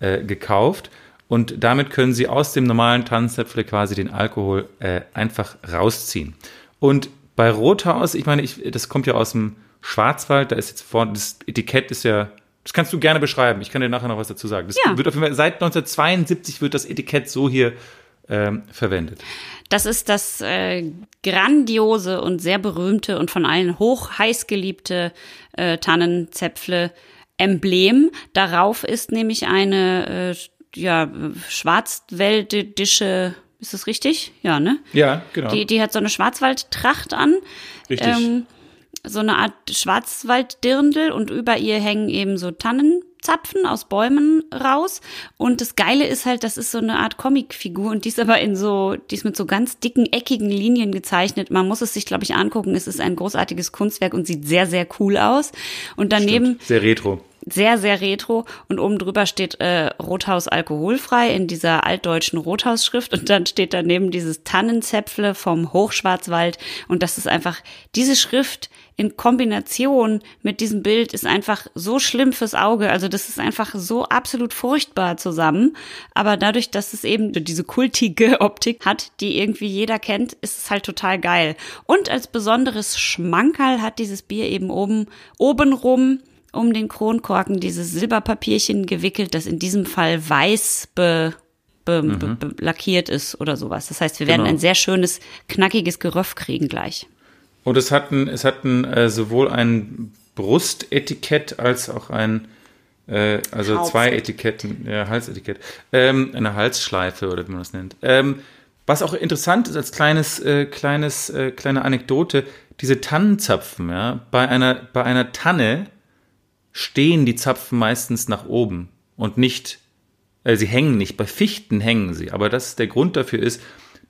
äh, gekauft und damit können sie aus dem normalen Tannenzäpfle quasi den Alkohol äh, einfach rausziehen. Und bei Rothaus, ich meine, ich, das kommt ja aus dem Schwarzwald, da ist jetzt vorne, das Etikett ist ja, das kannst du gerne beschreiben, ich kann dir nachher noch was dazu sagen. Das
Ja.
wird auf jeden Fall, seit 1972 wird das Etikett so hier ähm, verwendet.
Das ist das äh, grandiose und sehr berühmte und von allen hoch heiß geliebte äh, Tannenzäpfle Emblem. Darauf ist nämlich eine äh, ja, schwarzwäldische, ist das richtig? Ja, ne?
Ja, genau.
Die, die hat so eine Schwarzwaldtracht an.
Richtig.
Ähm, so eine Art Schwarzwalddirndl und über ihr hängen eben so Tannenzapfen aus Bäumen raus. Und das Geile ist halt, das ist so eine Art Comicfigur und die ist aber in so, die ist mit so ganz dicken, eckigen Linien gezeichnet. Man muss es sich, glaube ich, angucken. Es ist ein großartiges Kunstwerk und sieht sehr, sehr cool aus. Und daneben
Stimmt. Sehr retro.
sehr, sehr retro. Und oben drüber steht äh, Rothaus alkoholfrei in dieser altdeutschen Rothausschrift. Und dann steht daneben dieses Tannenzäpfle vom Hochschwarzwald. Und das ist einfach, diese Schrift in Kombination mit diesem Bild ist einfach so schlimm fürs Auge. Also das ist einfach so absolut furchtbar zusammen. Aber dadurch, dass es eben diese kultige <laughs> Optik hat, die irgendwie jeder kennt, ist es halt total geil. Und als besonderes Schmankerl hat dieses Bier eben oben, obenrum um den Kronkorken dieses Silberpapierchen gewickelt, das in diesem Fall weiß be, be, be, be, lackiert ist oder sowas. Das heißt, wir werden
Genau.
ein sehr schönes, knackiges Geröff kriegen gleich.
Und es hat ein, es hat ein, äh, sowohl ein Brustetikett als auch ein, äh, also
Hals.
zwei Etiketten, ja, Halsetikett, ähm, eine Halsschleife oder wie man das nennt. Ähm, was auch interessant ist als kleines, äh, kleines, äh, kleine Anekdote, diese Tannenzapfen, ja, bei einer, bei einer Tanne stehen die Zapfen meistens nach oben und nicht, äh, sie hängen nicht. Bei Fichten hängen sie. Aber das der Grund dafür ist,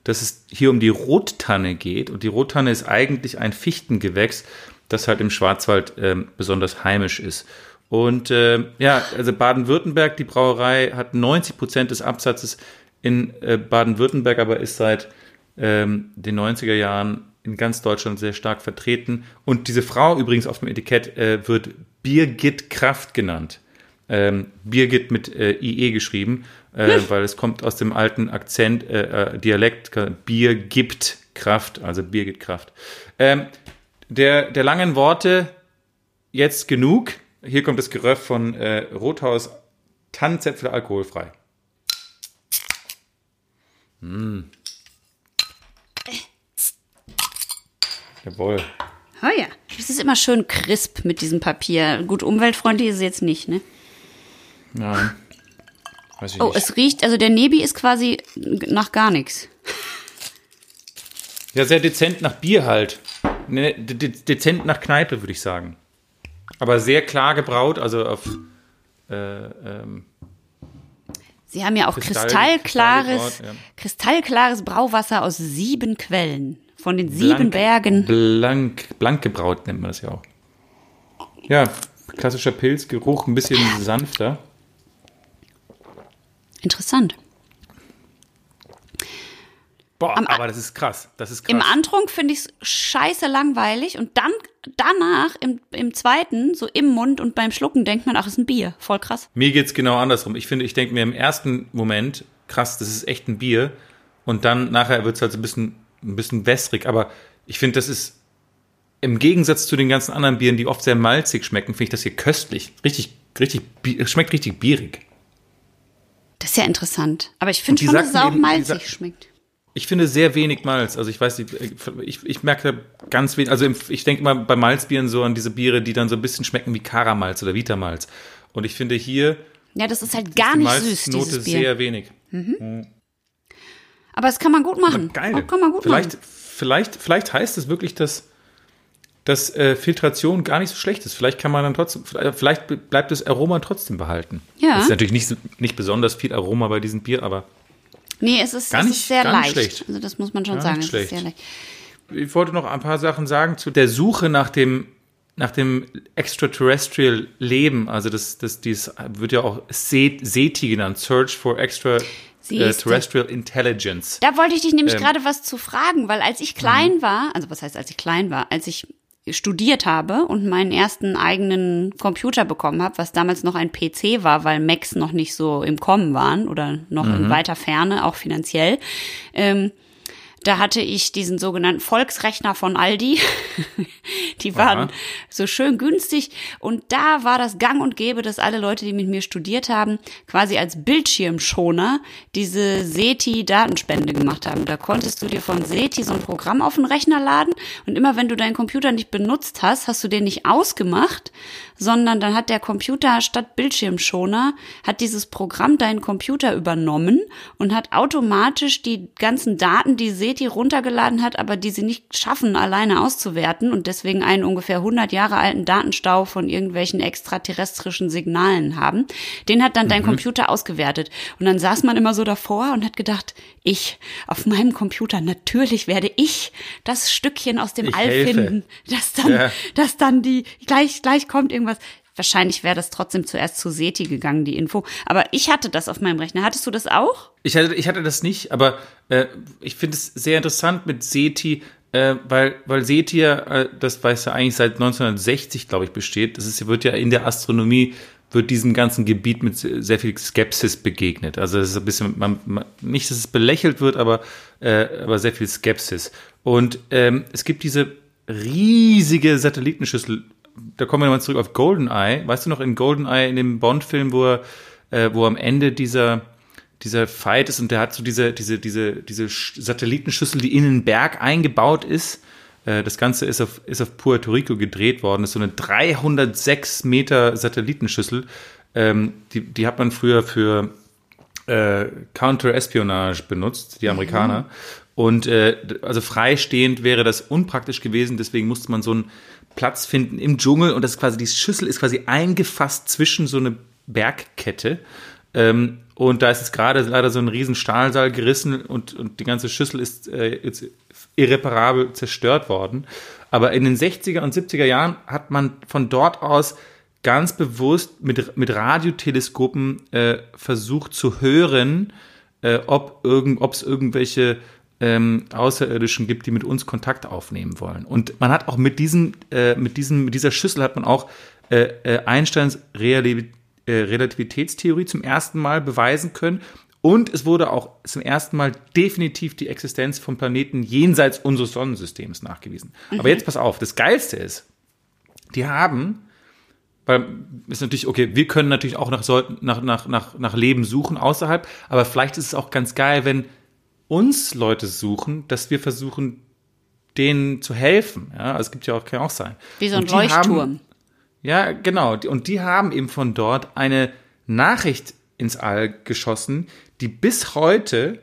dass es hier um die Rottanne geht. Und die Rottanne ist eigentlich ein Fichtengewächs, das halt im Schwarzwald ähm, besonders heimisch ist. Und äh, ja, also Baden-Württemberg, die Brauerei hat 90 Prozent des Absatzes in äh, Baden-Württemberg, aber ist seit ähm, den 90er Jahren in ganz Deutschland sehr stark vertreten. Und diese Frau übrigens auf dem Etikett äh, wird Birgit Kraft genannt. Ähm, Birgit mit äh, IE geschrieben, äh, weil es kommt aus dem alten Akzent, äh, äh, Dialekt, Bier gibt Kraft, also Birgit Kraft. Ähm, der, der langen Worte jetzt genug. Hier kommt das Geröff von äh, Rothaus Tannenzäpfle alkoholfrei. Mm. Jawohl.
Oh ja. Es ist immer schön crisp mit diesem Papier. Gut, umweltfreundlich ist es jetzt nicht, ne?
Nein.
Oh, es riecht, also der Nebi ist quasi nach gar nichts.
Ja, sehr dezent nach Bier halt. Ne, de de dezent nach Kneipe, würde ich sagen. Aber sehr klar gebraut, also auf äh, ähm,
Sie haben ja auch
Kristall-
kristallklares,
ja.
kristallklares Brauwasser aus sieben Quellen. von den sieben
blank,
Bergen.
Blank, blank gebraut nennt man das ja auch. Ja, klassischer Pilzgeruch, ein bisschen sanfter.
Interessant.
Boah,
Am-
aber das ist krass. Das ist krass.
Im Antrunk finde ich es scheiße langweilig und dann danach im, im zweiten, so im Mund und beim Schlucken denkt man, ach, ist ein Bier. Voll krass.
Mir geht's genau andersrum. Ich finde, ich denke mir im ersten Moment, krass, das ist echt ein Bier. Und dann nachher wird's halt so ein bisschen, ein bisschen wässrig. Aber ich finde, das ist im Gegensatz zu den ganzen anderen Bieren, die oft sehr malzig schmecken, finde ich das hier köstlich. Richtig, richtig, es schmeckt richtig bierig.
Das ist ja interessant. Aber ich finde schon, dass es auch
eben,
malzig schmeckt.
Ich finde sehr wenig Malz. Also ich weiß nicht, ich, ich merke ganz wenig. Also ich denke mal bei Malzbieren so an diese Biere, die dann so ein bisschen schmecken wie Karamalz oder Vitamalz. Und ich finde hier
Ja, das ist halt gar
die
nicht süß, dieses Bier.
sehr wenig.
Aber das kann man gut machen.
Geil.
Oh, kann man gut
vielleicht,
machen.
vielleicht, vielleicht heißt es wirklich, dass, dass äh, Filtration gar nicht so schlecht ist. Vielleicht kann man dann trotzdem, vielleicht bleibt das Aroma trotzdem behalten.
Ja.
Es ist natürlich nicht, nicht besonders viel Aroma bei diesem Bier, aber
Nee, es ist,
Gar
es
nicht-
ist sehr
gar nicht
leicht.
schlecht.
Also das muss man schon
Gar
sagen.
nicht
Es ist
schlecht.
sehr leicht.
ich wollte noch ein paar Sachen sagen zu der Suche nach dem nach dem extraterrestrial Leben, also das, das, dies wird ja auch Se- SETI genannt, Search for Extra äh. Terrestrial Intelligence.
Da wollte ich dich nämlich
Ähm.
gerade was zu fragen, weil als ich klein war, also was heißt als ich klein war, als ich studiert habe und meinen ersten eigenen Computer bekommen habe, was damals noch ein PC war, weil Macs noch nicht so im Kommen waren oder noch in weiter Ferne, auch finanziell. Ähm, da hatte ich diesen sogenannten Volksrechner von Aldi. <laughs> Die waren
Aha.
so schön günstig. Und da war das gang und gäbe, dass alle Leute, die mit mir studiert haben, quasi als Bildschirmschoner diese SETI-Datenspende gemacht haben. Da konntest du dir von SETI so ein Programm auf den Rechner laden und immer wenn du deinen Computer nicht benutzt hast, hast du den nicht ausgemacht, sondern dann hat der Computer statt Bildschirmschoner, hat dieses Programm deinen Computer übernommen und hat automatisch die ganzen Daten, die SETI runtergeladen hat, aber die sie nicht schaffen, alleine auszuwerten und deswegen einen ungefähr 100 Jahre alten Datenstau von irgendwelchen extraterrestrischen Signalen haben, den hat dann dein Computer ausgewertet. Und dann saß man immer so davor und hat gedacht, ich auf meinem Computer, natürlich werde ich das Stückchen aus dem
Ich
All
helfe.
finden, dass dann,
Ja.
dass dann die, gleich, gleich kommt irgendwas. Wahrscheinlich wäre das trotzdem zuerst zu SETI gegangen, die Info. Aber ich hatte das auf meinem Rechner. Hattest du das auch?
Ich hatte, ich hatte das nicht, aber äh, ich finde es sehr interessant mit SETI, äh, weil, weil SETI ja, äh, das weiß ja eigentlich seit 1960, glaube ich, besteht. Das ist, wird ja in der Astronomie, wird diesem ganzen Gebiet mit se- sehr viel Skepsis begegnet. Also es ist ein bisschen, man, man, nicht, dass es belächelt wird, aber, äh, aber sehr viel Skepsis. Und ähm, es gibt diese riesige Satellitenschüssel, da kommen wir nochmal zurück auf GoldenEye. Weißt du noch in GoldenEye, in dem Bond-Film, wo er, äh, wo am Ende dieser, dieser Fight ist und der hat so diese, diese, diese, diese Sch- Satellitenschüssel, die in den Berg eingebaut ist. Äh, Das Ganze ist auf, ist auf Puerto Rico gedreht worden. Das ist so eine 306 Meter Satellitenschüssel. Ähm, die, die hat man früher für äh, Counter-Espionage benutzt, die Amerikaner. Und äh, also freistehend wäre das unpraktisch gewesen, deswegen musste man so einen Platz finden im Dschungel und das ist quasi, die Schüssel ist quasi eingefasst zwischen so eine Bergkette. Ähm, und da ist jetzt gerade leider so ein riesen Stahlseil gerissen und, und die ganze Schüssel ist äh, jetzt irreparabel zerstört worden. Aber in den 60er und 70er Jahren hat man von dort aus ganz bewusst mit, mit Radioteleskopen äh, versucht zu hören, äh, ob irgend, es irgendwelche ähm, Außerirdischen gibt, die mit uns Kontakt aufnehmen wollen. Und man hat auch mit diesem, äh, mit diesem, mit dieser Schüssel hat man auch äh, äh, Einsteins Reali äh, Relativitätstheorie zum ersten Mal beweisen können. Und es wurde auch zum ersten Mal definitiv die Existenz von Planeten jenseits unseres Sonnensystems nachgewiesen. Aber jetzt pass auf, das Geilste ist, die haben weil ist natürlich, okay, wir können natürlich auch nach, nach, nach, nach, nach Leben suchen außerhalb, aber vielleicht ist es auch ganz geil, wenn uns Leute suchen, dass wir versuchen, denen zu helfen. Ja, also es gibt ja auch, kann ja auch sein.
Wie so ein
die haben-
Leuchtturm.
ja, genau. Und die haben eben von dort eine Nachricht ins All geschossen, die bis heute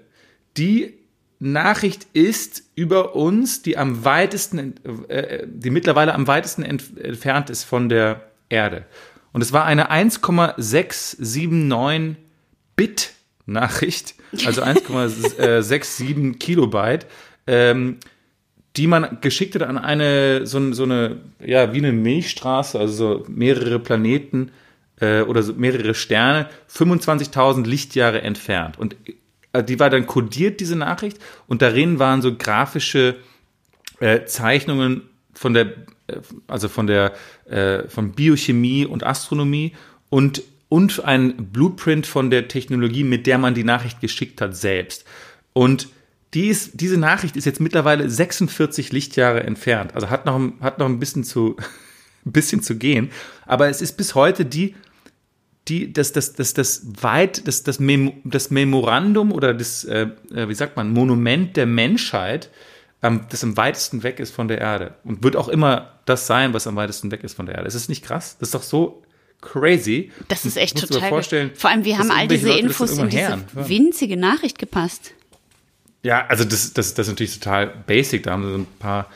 die Nachricht ist über uns, die am weitesten, ent- äh, die mittlerweile am weitesten ent entfernt ist von der Erde. Und es war eine 1,679 Bit Nachricht, also <laughs> 1,67 Kilobyte, ähm, die man geschickt hat an eine, so, so eine, ja, wie eine Milchstraße, also so mehrere Planeten äh, oder mehrere Sterne, 25.000 Lichtjahre entfernt. Und äh, die war dann kodiert, diese Nachricht, und darin waren so grafische äh, Zeichnungen von der, äh, also von der, äh, von Biochemie und Astronomie und, und ein Blueprint von der Technologie, mit der man die Nachricht geschickt hat, selbst. Und die ist, diese Nachricht ist jetzt mittlerweile 46 Lichtjahre entfernt. Also hat noch, hat noch ein bisschen zu, <laughs> ein bisschen zu gehen. Aber es ist bis heute die, die, das, das, das, das weit, das, das, Mem das Memorandum oder das, äh, äh wie sagt man, Monument der Menschheit, ähm, das am weitesten weg ist von der Erde. Und wird auch immer das sein, was am weitesten weg ist von der Erde. Ist es nicht krass? Das ist doch so crazy.
Das ist echt total.
vorstellen,
Vor allem, wie haben all diese
Leute das
Infos in diese.
Ja.
winzige Nachricht gepasst.
Ja, also das, das, das ist natürlich total basic. Da haben sie so ein paar,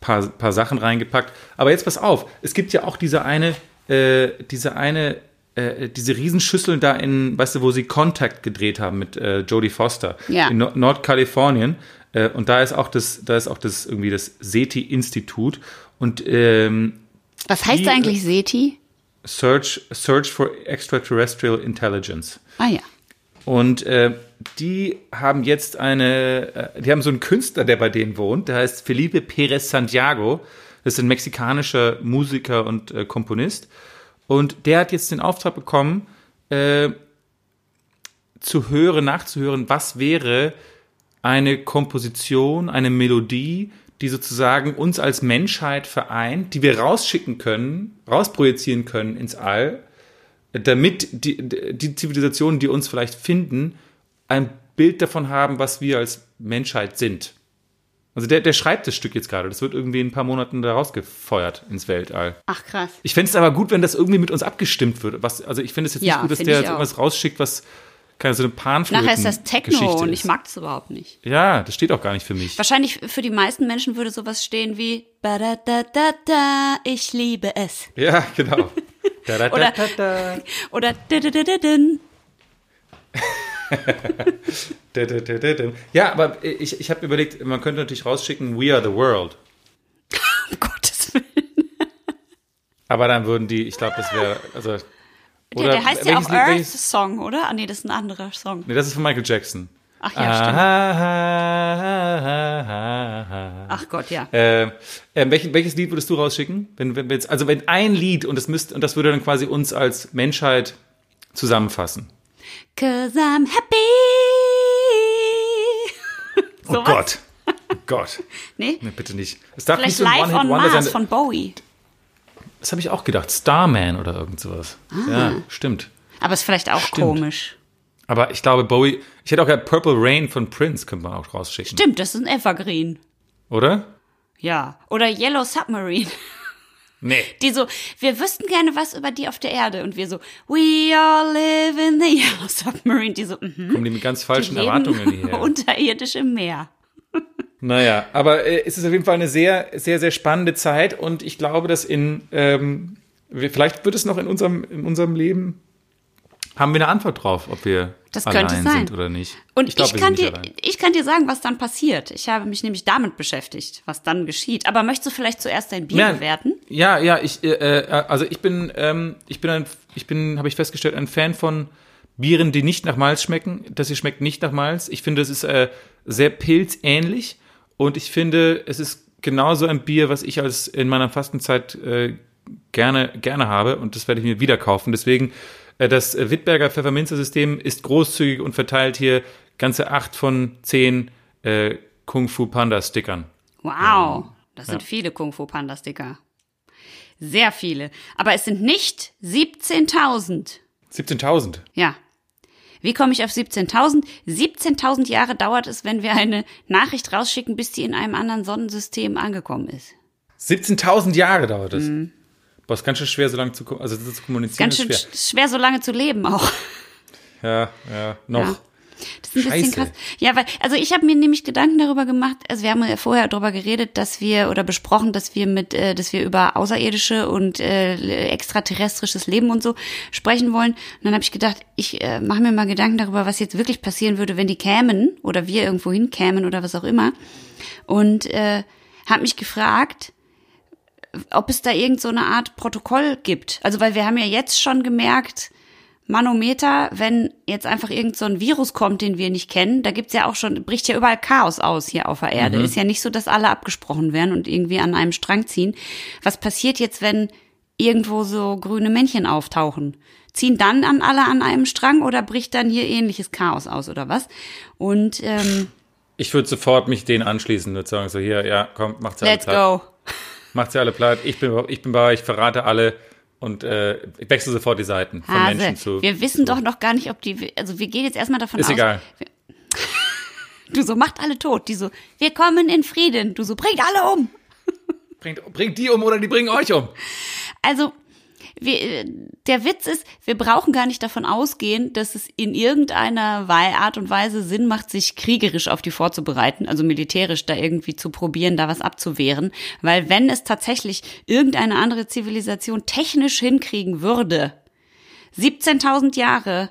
paar, paar Sachen reingepackt. Aber jetzt pass auf, es gibt ja auch diese eine, äh, diese eine, äh, diese Riesenschüsseln da in, weißt du, wo sie Contact gedreht haben mit äh, Jodie Foster
Ja.
in Nord Nordkalifornien. Äh, und da ist auch das, da ist auch das irgendwie das SETI-Institut und ähm,
Was heißt
Die,
eigentlich SETI?
Search, Search for Extraterrestrial Intelligence.
Ah ja.
Und äh, die haben jetzt eine, äh, die haben so einen Künstler, der bei denen wohnt, der heißt Felipe Perez Santiago. Das ist ein mexikanischer Musiker und äh, Komponist. Und der hat jetzt den Auftrag bekommen, äh, zu hören, nachzuhören, was wäre eine Komposition, eine Melodie, die sozusagen uns als Menschheit vereint, die wir rausschicken können, rausprojizieren können ins All, damit die, die Zivilisationen, die uns vielleicht finden, ein Bild davon haben, was wir als Menschheit sind. Also der, der schreibt das Stück jetzt gerade. Das wird irgendwie in ein paar Monaten da rausgefeuert ins Weltall.
Ach krass.
Ich fände es aber gut, wenn das irgendwie mit uns abgestimmt wird. Was, also ich finde es jetzt
Ja,
nicht gut, dass der jetzt
auch.
irgendwas rausschickt, was keine so eine Panflöten
Nachher ist das Techno
Geschichte
und ich mag das überhaupt nicht.
Ja, das steht auch gar nicht für mich.
Wahrscheinlich für die meisten Menschen würde sowas stehen wie Badadadada, ich liebe es.
Ja, genau. Da, da, da,
Oder- <laughs>
da, da. Da, da, da, da, da. <laughs> Ja, aber ich, ich habe überlegt, man könnte natürlich rausschicken, We are the world.
Um Gottes Willen.
Aber dann würden die, ich glaube, das wäre, also.
Ja, der heißt ja
welches
auch
Lied-
Earth
welches-
Song, oder? Ah nee, das ist ein anderer Song.
Nee, das ist von Michael Jackson.
Ach ja, stimmt.
Ah,
Ach Gott, ja.
äh, äh, welchen, welches Lied würdest du rausschicken? Wenn, wenn also wenn ein Lied und das müsste, und das würde dann quasi uns als Menschheit zusammenfassen.
Cause I'm happy. <laughs>
Oh
Sowas?
Gott. Oh Gott. <laughs>
Nee?
Nee, bitte nicht. Es darf nicht
Vielleicht
so ein
Live on Mars von Bowie.
Das habe ich auch gedacht. Starman oder irgend sowas.
Ah.
Ja, stimmt.
Aber ist vielleicht auch
Stimmt.
komisch.
Aber ich glaube, Bowie, ich hätte auch gedacht, Purple Rain von Prince könnte man auch rausschicken.
Stimmt, das ist ein Evergreen.
Oder?
Ja. Oder Yellow Submarine. <laughs>
Nee.
Die so, wir wüssten gerne was über die auf der Erde. Und wir so, we all live in the Yellow <laughs> Submarine. Die so, mhm.
Kommen die mit ganz
Die
falschen
leben
Erwartungen <laughs> hierher.
unterirdisch im Meer. <laughs>
Naja, aber äh, es ist auf jeden Fall eine sehr, sehr, sehr spannende Zeit und ich glaube, dass in, ähm, vielleicht wird es noch in unserem, in unserem Leben, haben wir eine Antwort drauf, ob wir
Das
allein
könnte sein.
sind oder nicht.
Und ich,
glaub, wir
kann dir,
allein.
ich kann dir sagen, was dann passiert. Ich habe mich nämlich damit beschäftigt, was dann geschieht. Aber möchtest du vielleicht zuerst dein Bier
Ja,
bewerten?
Ja, ja, ich, äh, äh, also ich bin, ähm, ich bin ein, ich bin, habe ich festgestellt, ein Fan von Bieren, die nicht nach Malz schmecken. Das hier schmeckt nicht nach Malz. Ich finde, es ist äh, sehr pilzähnlich und ich finde, es ist genauso ein Bier, was ich als in meiner Fastenzeit äh, gerne, gerne habe und das werde ich mir wieder kaufen. Deswegen, das äh, Wittberger Pfefferminzer-System ist großzügig und verteilt hier ganze acht von zehn äh, Kung Fu Panda Stickern.
Wow, das sind viele Kung Fu Panda Sticker. Sehr viele. Aber es sind nicht 17.000.
17.000.
Ja. Wie komme ich auf 17.000? 17.000 Jahre dauert es, wenn wir eine Nachricht rausschicken, bis die in einem anderen Sonnensystem angekommen ist.
17.000 Jahre dauert es. Boah, ist ganz schön schwer, so lange zu, also zu kommunizieren.
Ganz schön
schwer.
sch- schwer, so lange zu leben auch.
Ja, ja, noch.
Ja. Das ist ein bisschen
Scheiße.
krass. Ja, weil, also ich habe mir nämlich Gedanken darüber gemacht, also wir haben ja vorher darüber geredet, dass wir oder besprochen, dass wir mit, äh, dass wir über außerirdische und äh, extraterrestrisches Leben und so sprechen wollen. Und dann habe ich gedacht, ich äh, mache mir mal Gedanken darüber, was jetzt wirklich passieren würde, wenn die kämen oder wir irgendwo hinkämen oder was auch immer. Und äh, habe mich gefragt, ob es da irgend so eine Art Protokoll gibt. Also weil wir haben ja jetzt schon gemerkt, Manometer, wenn jetzt einfach irgend so ein Virus kommt, den wir nicht kennen, da gibt's ja auch schon, bricht ja überall Chaos aus hier auf der Erde. Ist ja nicht so, dass alle abgesprochen werden und irgendwie an einem Strang ziehen. Was passiert jetzt, wenn irgendwo so grüne Männchen auftauchen? Ziehen dann an alle an einem Strang oder bricht dann hier ähnliches Chaos aus oder was? Und ähm,
Ich würde sofort mich denen anschließen und sagen so, hier, ja, komm, macht's alle
let's
platt.
Go.
Macht's alle platt. Ich bin, ich bin bei euch, verrate alle und äh, ich wechsle sofort die Seiten von Menschen
Hase,
zu.
wir wissen doch noch gar nicht, ob die, also wir gehen jetzt erstmal davon
Ist
aus.
egal. <laughs>
Du so, macht alle tot. Die so, wir kommen in Frieden. Du so, bringt alle um.
Bringt, bringt die um oder die bringen euch um.
Also, wir, der Witz ist, wir brauchen gar nicht davon ausgehen, dass es in irgendeiner Art und Weise Sinn macht, sich kriegerisch auf die vorzubereiten, also militärisch da irgendwie zu probieren, da was abzuwehren. Weil wenn es tatsächlich irgendeine andere Zivilisation technisch hinkriegen würde, 17.000 Jahre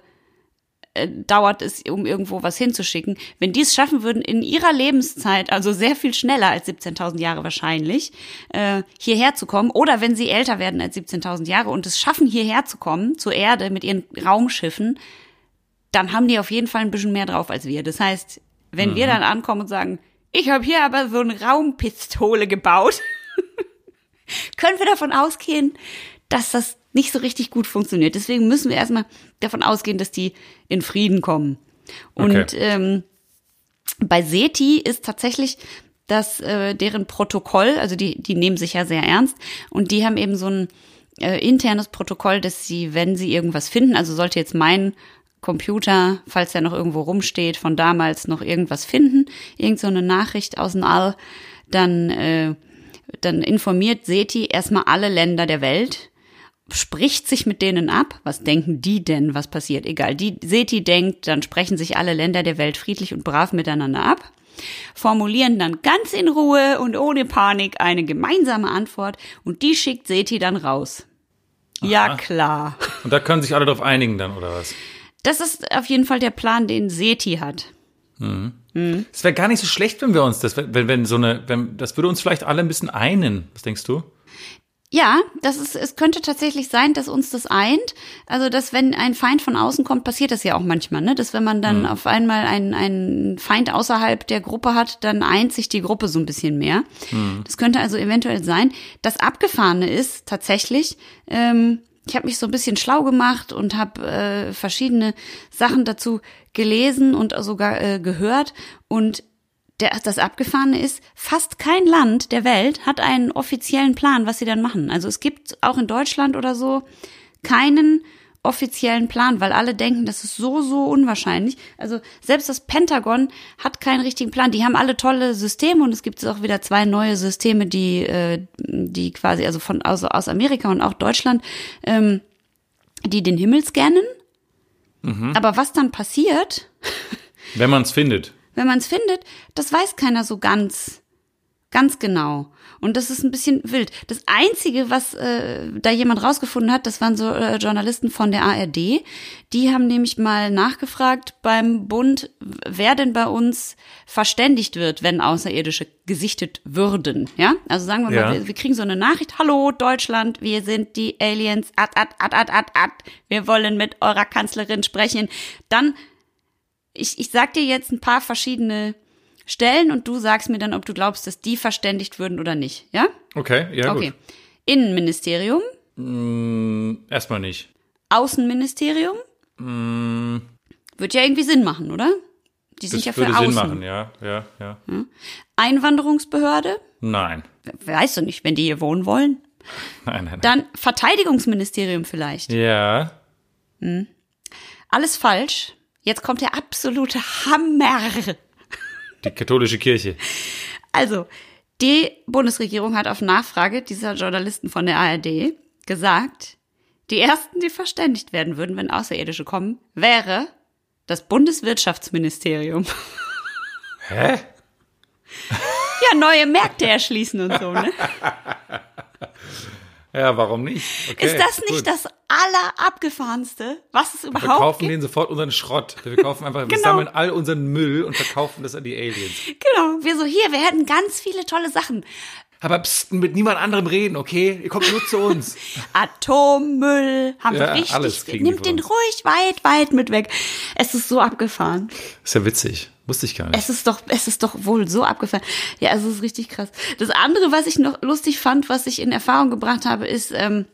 äh, dauert es, um irgendwo was hinzuschicken. Wenn die es schaffen würden, in ihrer Lebenszeit, also sehr viel schneller als 17.000 Jahre wahrscheinlich, äh, hierher zu kommen, oder wenn sie älter werden als 17.000 Jahre und es schaffen, hierher zu kommen, zur Erde mit ihren Raumschiffen, dann haben die auf jeden Fall ein bisschen mehr drauf als wir. Das heißt, wenn wir dann ankommen und sagen, ich habe hier aber so eine Raumpistole gebaut, <laughs> können wir davon ausgehen, dass das nicht so richtig gut funktioniert. Deswegen müssen wir erstmal davon ausgehen, dass die in Frieden kommen. Und
Okay.
ähm, bei SETI ist tatsächlich das äh, deren Protokoll, also die, die nehmen sich ja sehr ernst und die haben eben so ein äh, internes Protokoll, dass sie, wenn sie irgendwas finden, also sollte jetzt mein Computer, falls der noch irgendwo rumsteht, von damals noch irgendwas finden, irgend so eine Nachricht aus dem All, dann, äh, dann informiert SETI erstmal alle Länder der Welt, spricht sich mit denen ab. Was denken die denn, was passiert? Egal, die SETI denkt, dann sprechen sich alle Länder der Welt friedlich und brav miteinander ab, formulieren dann ganz in Ruhe und ohne Panik eine gemeinsame Antwort und die schickt SETI dann raus. Ja, klar.
Und da können sich alle drauf einigen dann, oder was?
Das ist auf jeden Fall der Plan, den SETI hat.
Es wäre gar nicht so schlecht, wenn wir uns das, wenn, wenn so eine, wenn, das würde uns vielleicht alle ein bisschen einen. Was denkst du?
Ja, das ist, es könnte tatsächlich sein, dass uns das eint. Also, dass wenn ein Feind von außen kommt, passiert das ja auch manchmal, ne? Dass wenn man dann auf einmal einen, einen Feind außerhalb der Gruppe hat, dann eint sich die Gruppe so ein bisschen mehr. Das könnte also eventuell sein. Das Abgefahrene ist tatsächlich, ähm, ich habe mich so ein bisschen schlau gemacht und habe äh, verschiedene Sachen dazu gelesen und sogar äh, gehört. Und der, das Abgefahrene ist, fast kein Land der Welt hat einen offiziellen Plan, was sie dann machen. Also es gibt auch in Deutschland oder so keinen offiziellen Plan, weil alle denken, das ist so, so unwahrscheinlich. Also selbst das Pentagon hat keinen richtigen Plan. Die haben alle tolle Systeme und es gibt auch wieder zwei neue Systeme, die, äh, die quasi, also von also aus Amerika und auch Deutschland, ähm, die den Himmel scannen. Aber was dann passiert,
Wenn man es findet.
Wenn man es findet, das weiß keiner so ganz, ganz genau. Und das ist ein bisschen wild. Das Einzige, was äh, da jemand rausgefunden hat, das waren so äh, Journalisten von der ARD. Die haben nämlich mal nachgefragt beim Bund, wer denn bei uns verständigt wird, wenn Außerirdische gesichtet würden. Ja, also sagen wir
Ja.
mal, wir, wir kriegen so eine Nachricht. Hallo Deutschland, wir sind die Aliens. Ad, ad, ad, ad, ad, ad. Wir wollen mit eurer Kanzlerin sprechen. Dann ich, ich sag dir jetzt ein paar verschiedene Stellen und du sagst mir dann, ob du glaubst, dass die verständigt würden oder nicht. Ja?
Okay, ja
Okay. Innenministerium,
gut. Erstmal nicht.
Außenministerium. Wird ja irgendwie Sinn machen, oder? Die sind
Das
ja für
würde
Außen.
Sinn machen, ja, ja, ja.
Einwanderungsbehörde.
Nein.
Weißt du nicht, wenn die hier wohnen wollen. <laughs>
Nein, nein, nein.
Dann Verteidigungsministerium vielleicht.
Ja.
Alles falsch. Jetzt kommt der absolute Hammer.
Die katholische Kirche.
Also, die Bundesregierung hat auf Nachfrage dieser Journalisten von der ARD gesagt, die ersten, die verständigt werden würden, wenn Außerirdische kommen, wäre das Bundeswirtschaftsministerium.
Hä?
Ja, neue Märkte erschließen und so, ne? <laughs>
Ja, warum nicht? Okay,
ist das nicht
gut.
das allerabgefahrenste, was es
Wir
überhaupt
kaufen
gibt?
denen sofort unseren Schrott. Wir kaufen einfach, wir
Genau.
sammeln all unseren Müll und verkaufen das an die Aliens.
Genau, wir so hier, wir hätten ganz viele tolle Sachen.
Aber pst, mit niemand anderem reden, okay? Ihr kommt nur zu uns. <laughs>
Atommüll haben
Ja,
wir richtig.
alles
Nimmt den ruhig weit, weit mit weg. Es ist so abgefahren.
Ist ja witzig. Wusste ich gar nicht.
Es ist doch, es ist doch wohl so abgefahren. Ja, es ist richtig krass. Das andere, was ich noch lustig fand, was ich in Erfahrung gebracht habe, ist, ähm,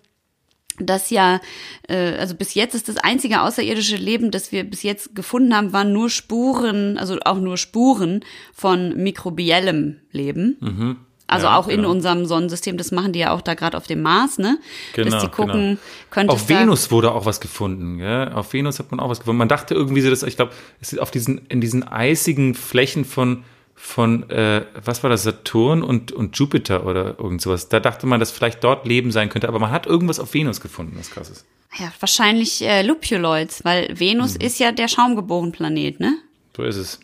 dass ja, äh, also bis jetzt ist das einzige außerirdische Leben, das wir bis jetzt gefunden haben, waren nur Spuren, also auch nur Spuren von mikrobiellem Leben. Also
Mhm. Ja,
auch in
genau.
unserem Sonnensystem, das machen die ja auch da gerade auf dem Mars, ne?
Genau,
Dass die gucken,
genau.
könnte
Auf Venus wurde auch was gefunden. Gell? Auf Venus hat man auch was gefunden. Man dachte irgendwie so, dass ich glaube, es ist auf diesen in diesen eisigen Flächen von von äh, was war das Saturn und und Jupiter oder irgend sowas. Da dachte man, dass vielleicht dort Leben sein könnte, aber man hat irgendwas auf Venus gefunden, was krass ist.
Ja, wahrscheinlich äh, Lupuloids, weil
Mhm.
Venus ist ja der Schaumgeboren-Planet, ne?
So ist es.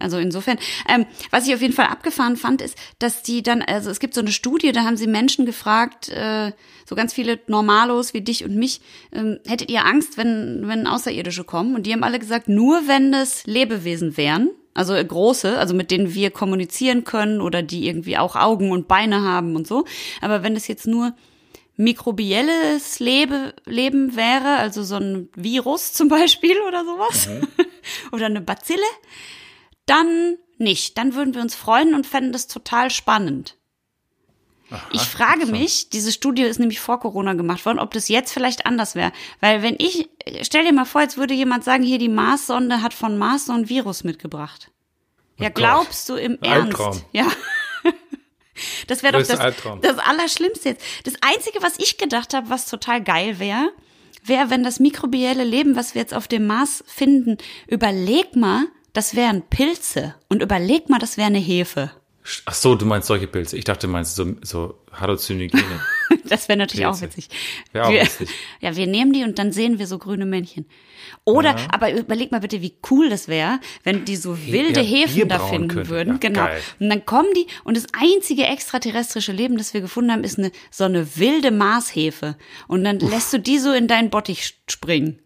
Also insofern, ähm, was ich auf jeden Fall abgefahren fand, ist, dass die dann, also es gibt so eine Studie, da haben sie Menschen gefragt, äh, so ganz viele Normalos wie dich und mich, ähm, hättet ihr Angst, wenn, wenn Außerirdische kommen? Und die haben alle gesagt, nur wenn es Lebewesen wären, also äh, große, also mit denen wir kommunizieren können oder die irgendwie auch Augen und Beine haben und so. Aber wenn es jetzt nur mikrobielles Lebe, Leben wäre, also so ein Virus zum Beispiel oder sowas, <laughs> oder eine Bazille, dann nicht. Dann würden wir uns freuen und fänden das total spannend. ich frage mich, diese Studie ist nämlich vor Corona gemacht worden, ob das jetzt vielleicht anders wäre. Weil wenn ich, stell dir mal vor, jetzt würde jemand sagen, hier die Mars-Sonde hat von Mars so ein Virus mitgebracht. Ja,
Gott.
glaubst du im Ernst?
Albtraum.
Ja. <laughs> Das wäre doch das,
Albtraum.
das Allerschlimmste jetzt. Das Einzige, was ich gedacht habe, was total geil wäre, wäre, wenn das mikrobielle Leben, was wir jetzt auf dem Mars finden, überleg mal, das wären Pilze und überleg mal, das wäre eine Hefe.
Ach so, du meinst solche Pilze. Ich dachte, du meinst so, so Halluzinogene. <laughs>
Das wäre natürlich auch
Pilze.
witzig.
Wäre auch
wir,
witzig. <laughs>
Ja, wir nehmen die und dann sehen wir so grüne Männchen. Oder, aber überleg mal bitte, wie cool das wäre, wenn die so wilde
ja,
Hefen da finden
könnten.
würden.
Ja,
genau.
geil.
Und dann kommen die und das einzige extraterrestrische Leben, das wir gefunden haben, ist eine so eine wilde Marshefe. Und dann lässt du die so in deinen Bottich springen.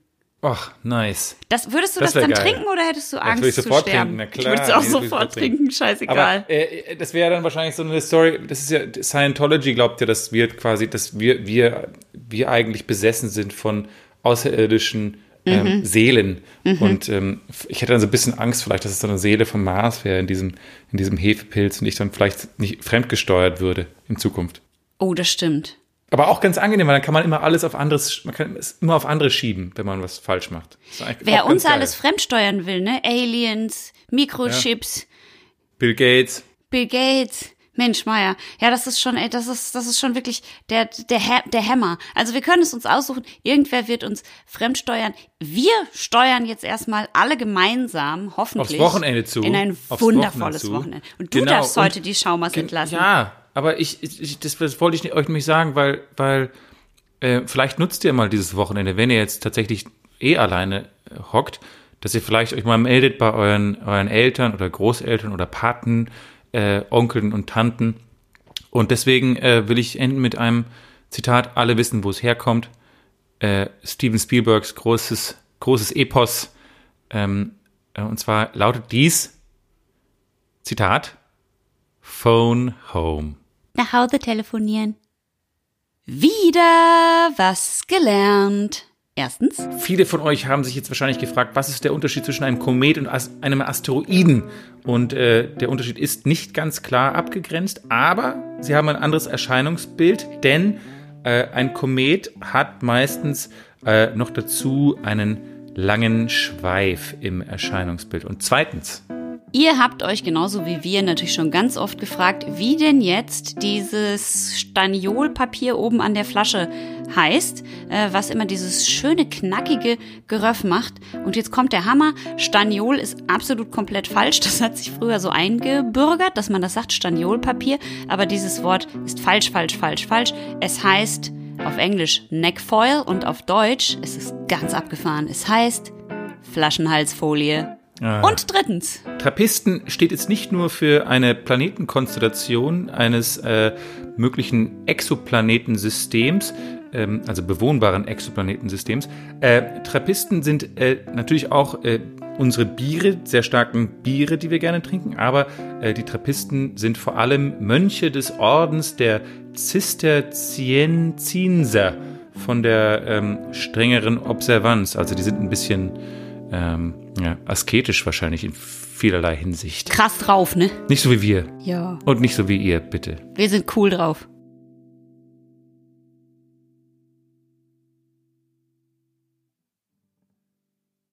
Ach, nice.
Das würdest du
Das
das, dann
geil.
trinken oder hättest du
Das
Angst
würde ich
zu
sofort
sterben?
trinken, na
Ich
klar.
würde es auch
Nee, das ich
sofort
trinken.
trinken, scheißegal.
Aber äh, das wäre dann wahrscheinlich so eine Story, das ist ja, Scientology glaubt ja, dass wir quasi, dass wir, wir, wir eigentlich besessen sind von außerirdischen ähm,
Mhm.
Seelen. Und ähm, ich hätte dann so ein bisschen Angst vielleicht, dass es so eine Seele vom Mars wäre in diesem, in diesem Hefepilz und ich dann vielleicht nicht fremdgesteuert würde in Zukunft.
oh, das stimmt.
Aber auch ganz angenehm, weil dann kann man immer alles auf anderes, man kann es immer auf andere schieben, wenn man was falsch macht.
Wer uns alles fremdsteuern will, ne? Aliens, Mikrochips,
Bill Gates.
Bill Gates. Mensch, Meier. Ja, das ist schon, ey, das ist, das ist schon wirklich der, der, der Hammer. Also wir können es uns aussuchen. Irgendwer wird uns fremdsteuern. Wir steuern jetzt erstmal alle gemeinsam, hoffentlich.
Aufs Wochenende zu.
In ein
Aufs
wundervolles
Wochenende.
Wochenende. Und du
Genau.
darfst
Und
heute die Schaumers entlassen.
Ja, aber ich, ich, das, das wollte ich euch nämlich sagen, weil, weil äh, vielleicht nutzt ihr mal dieses Wochenende, wenn ihr jetzt tatsächlich eh alleine äh, hockt, dass ihr vielleicht euch mal meldet bei euren, euren Eltern oder Großeltern oder Paten, äh, Onkeln und Tanten. Und deswegen äh, will ich enden mit einem Zitat, alle wissen, wo es herkommt. Äh, Steven Spielbergs großes, großes Epos. Ähm, äh, und zwar lautet dies, Zitat, Phone Home.
Nach Hause telefonieren. Wieder was gelernt. Erstens.
Viele von euch haben sich jetzt wahrscheinlich gefragt, was ist der Unterschied zwischen einem Komet und einem Asteroiden? Und äh, der Unterschied ist nicht ganz klar abgegrenzt, aber sie haben ein anderes Erscheinungsbild, denn äh, ein Komet hat meistens äh, noch dazu einen langen Schweif im Erscheinungsbild. Und zweitens,
Ihr habt euch genauso wie wir natürlich schon ganz oft gefragt, wie denn jetzt dieses Staniolpapier oben an der Flasche heißt, äh, was immer dieses schöne knackige Geröff macht. Und jetzt kommt der Hammer. Staniol ist absolut komplett falsch. Das hat sich früher so eingebürgert, dass man das sagt, Staniolpapier. Aber dieses Wort ist falsch, falsch, falsch, falsch. Es heißt auf Englisch Neckfoil und auf Deutsch, es ist ganz abgefahren, es heißt Flaschenhalsfolie. Und drittens.
Trappisten steht jetzt nicht nur für eine Planetenkonstellation eines äh, möglichen Exoplanetensystems, ähm, also bewohnbaren Exoplanetensystems. Äh, Trappisten sind äh, natürlich auch äh, unsere Biere, sehr starken Biere, die wir gerne trinken, aber äh, die Trappisten sind vor allem Mönche des Ordens der Zisterzienser von der ähm, strengeren Observanz. Also die sind ein bisschen ähm, ja, asketisch wahrscheinlich in vielerlei Hinsicht.
Krass drauf, ne?
Nicht so wie wir.
Ja.
Und nicht so wie ihr, bitte.
Wir sind cool drauf.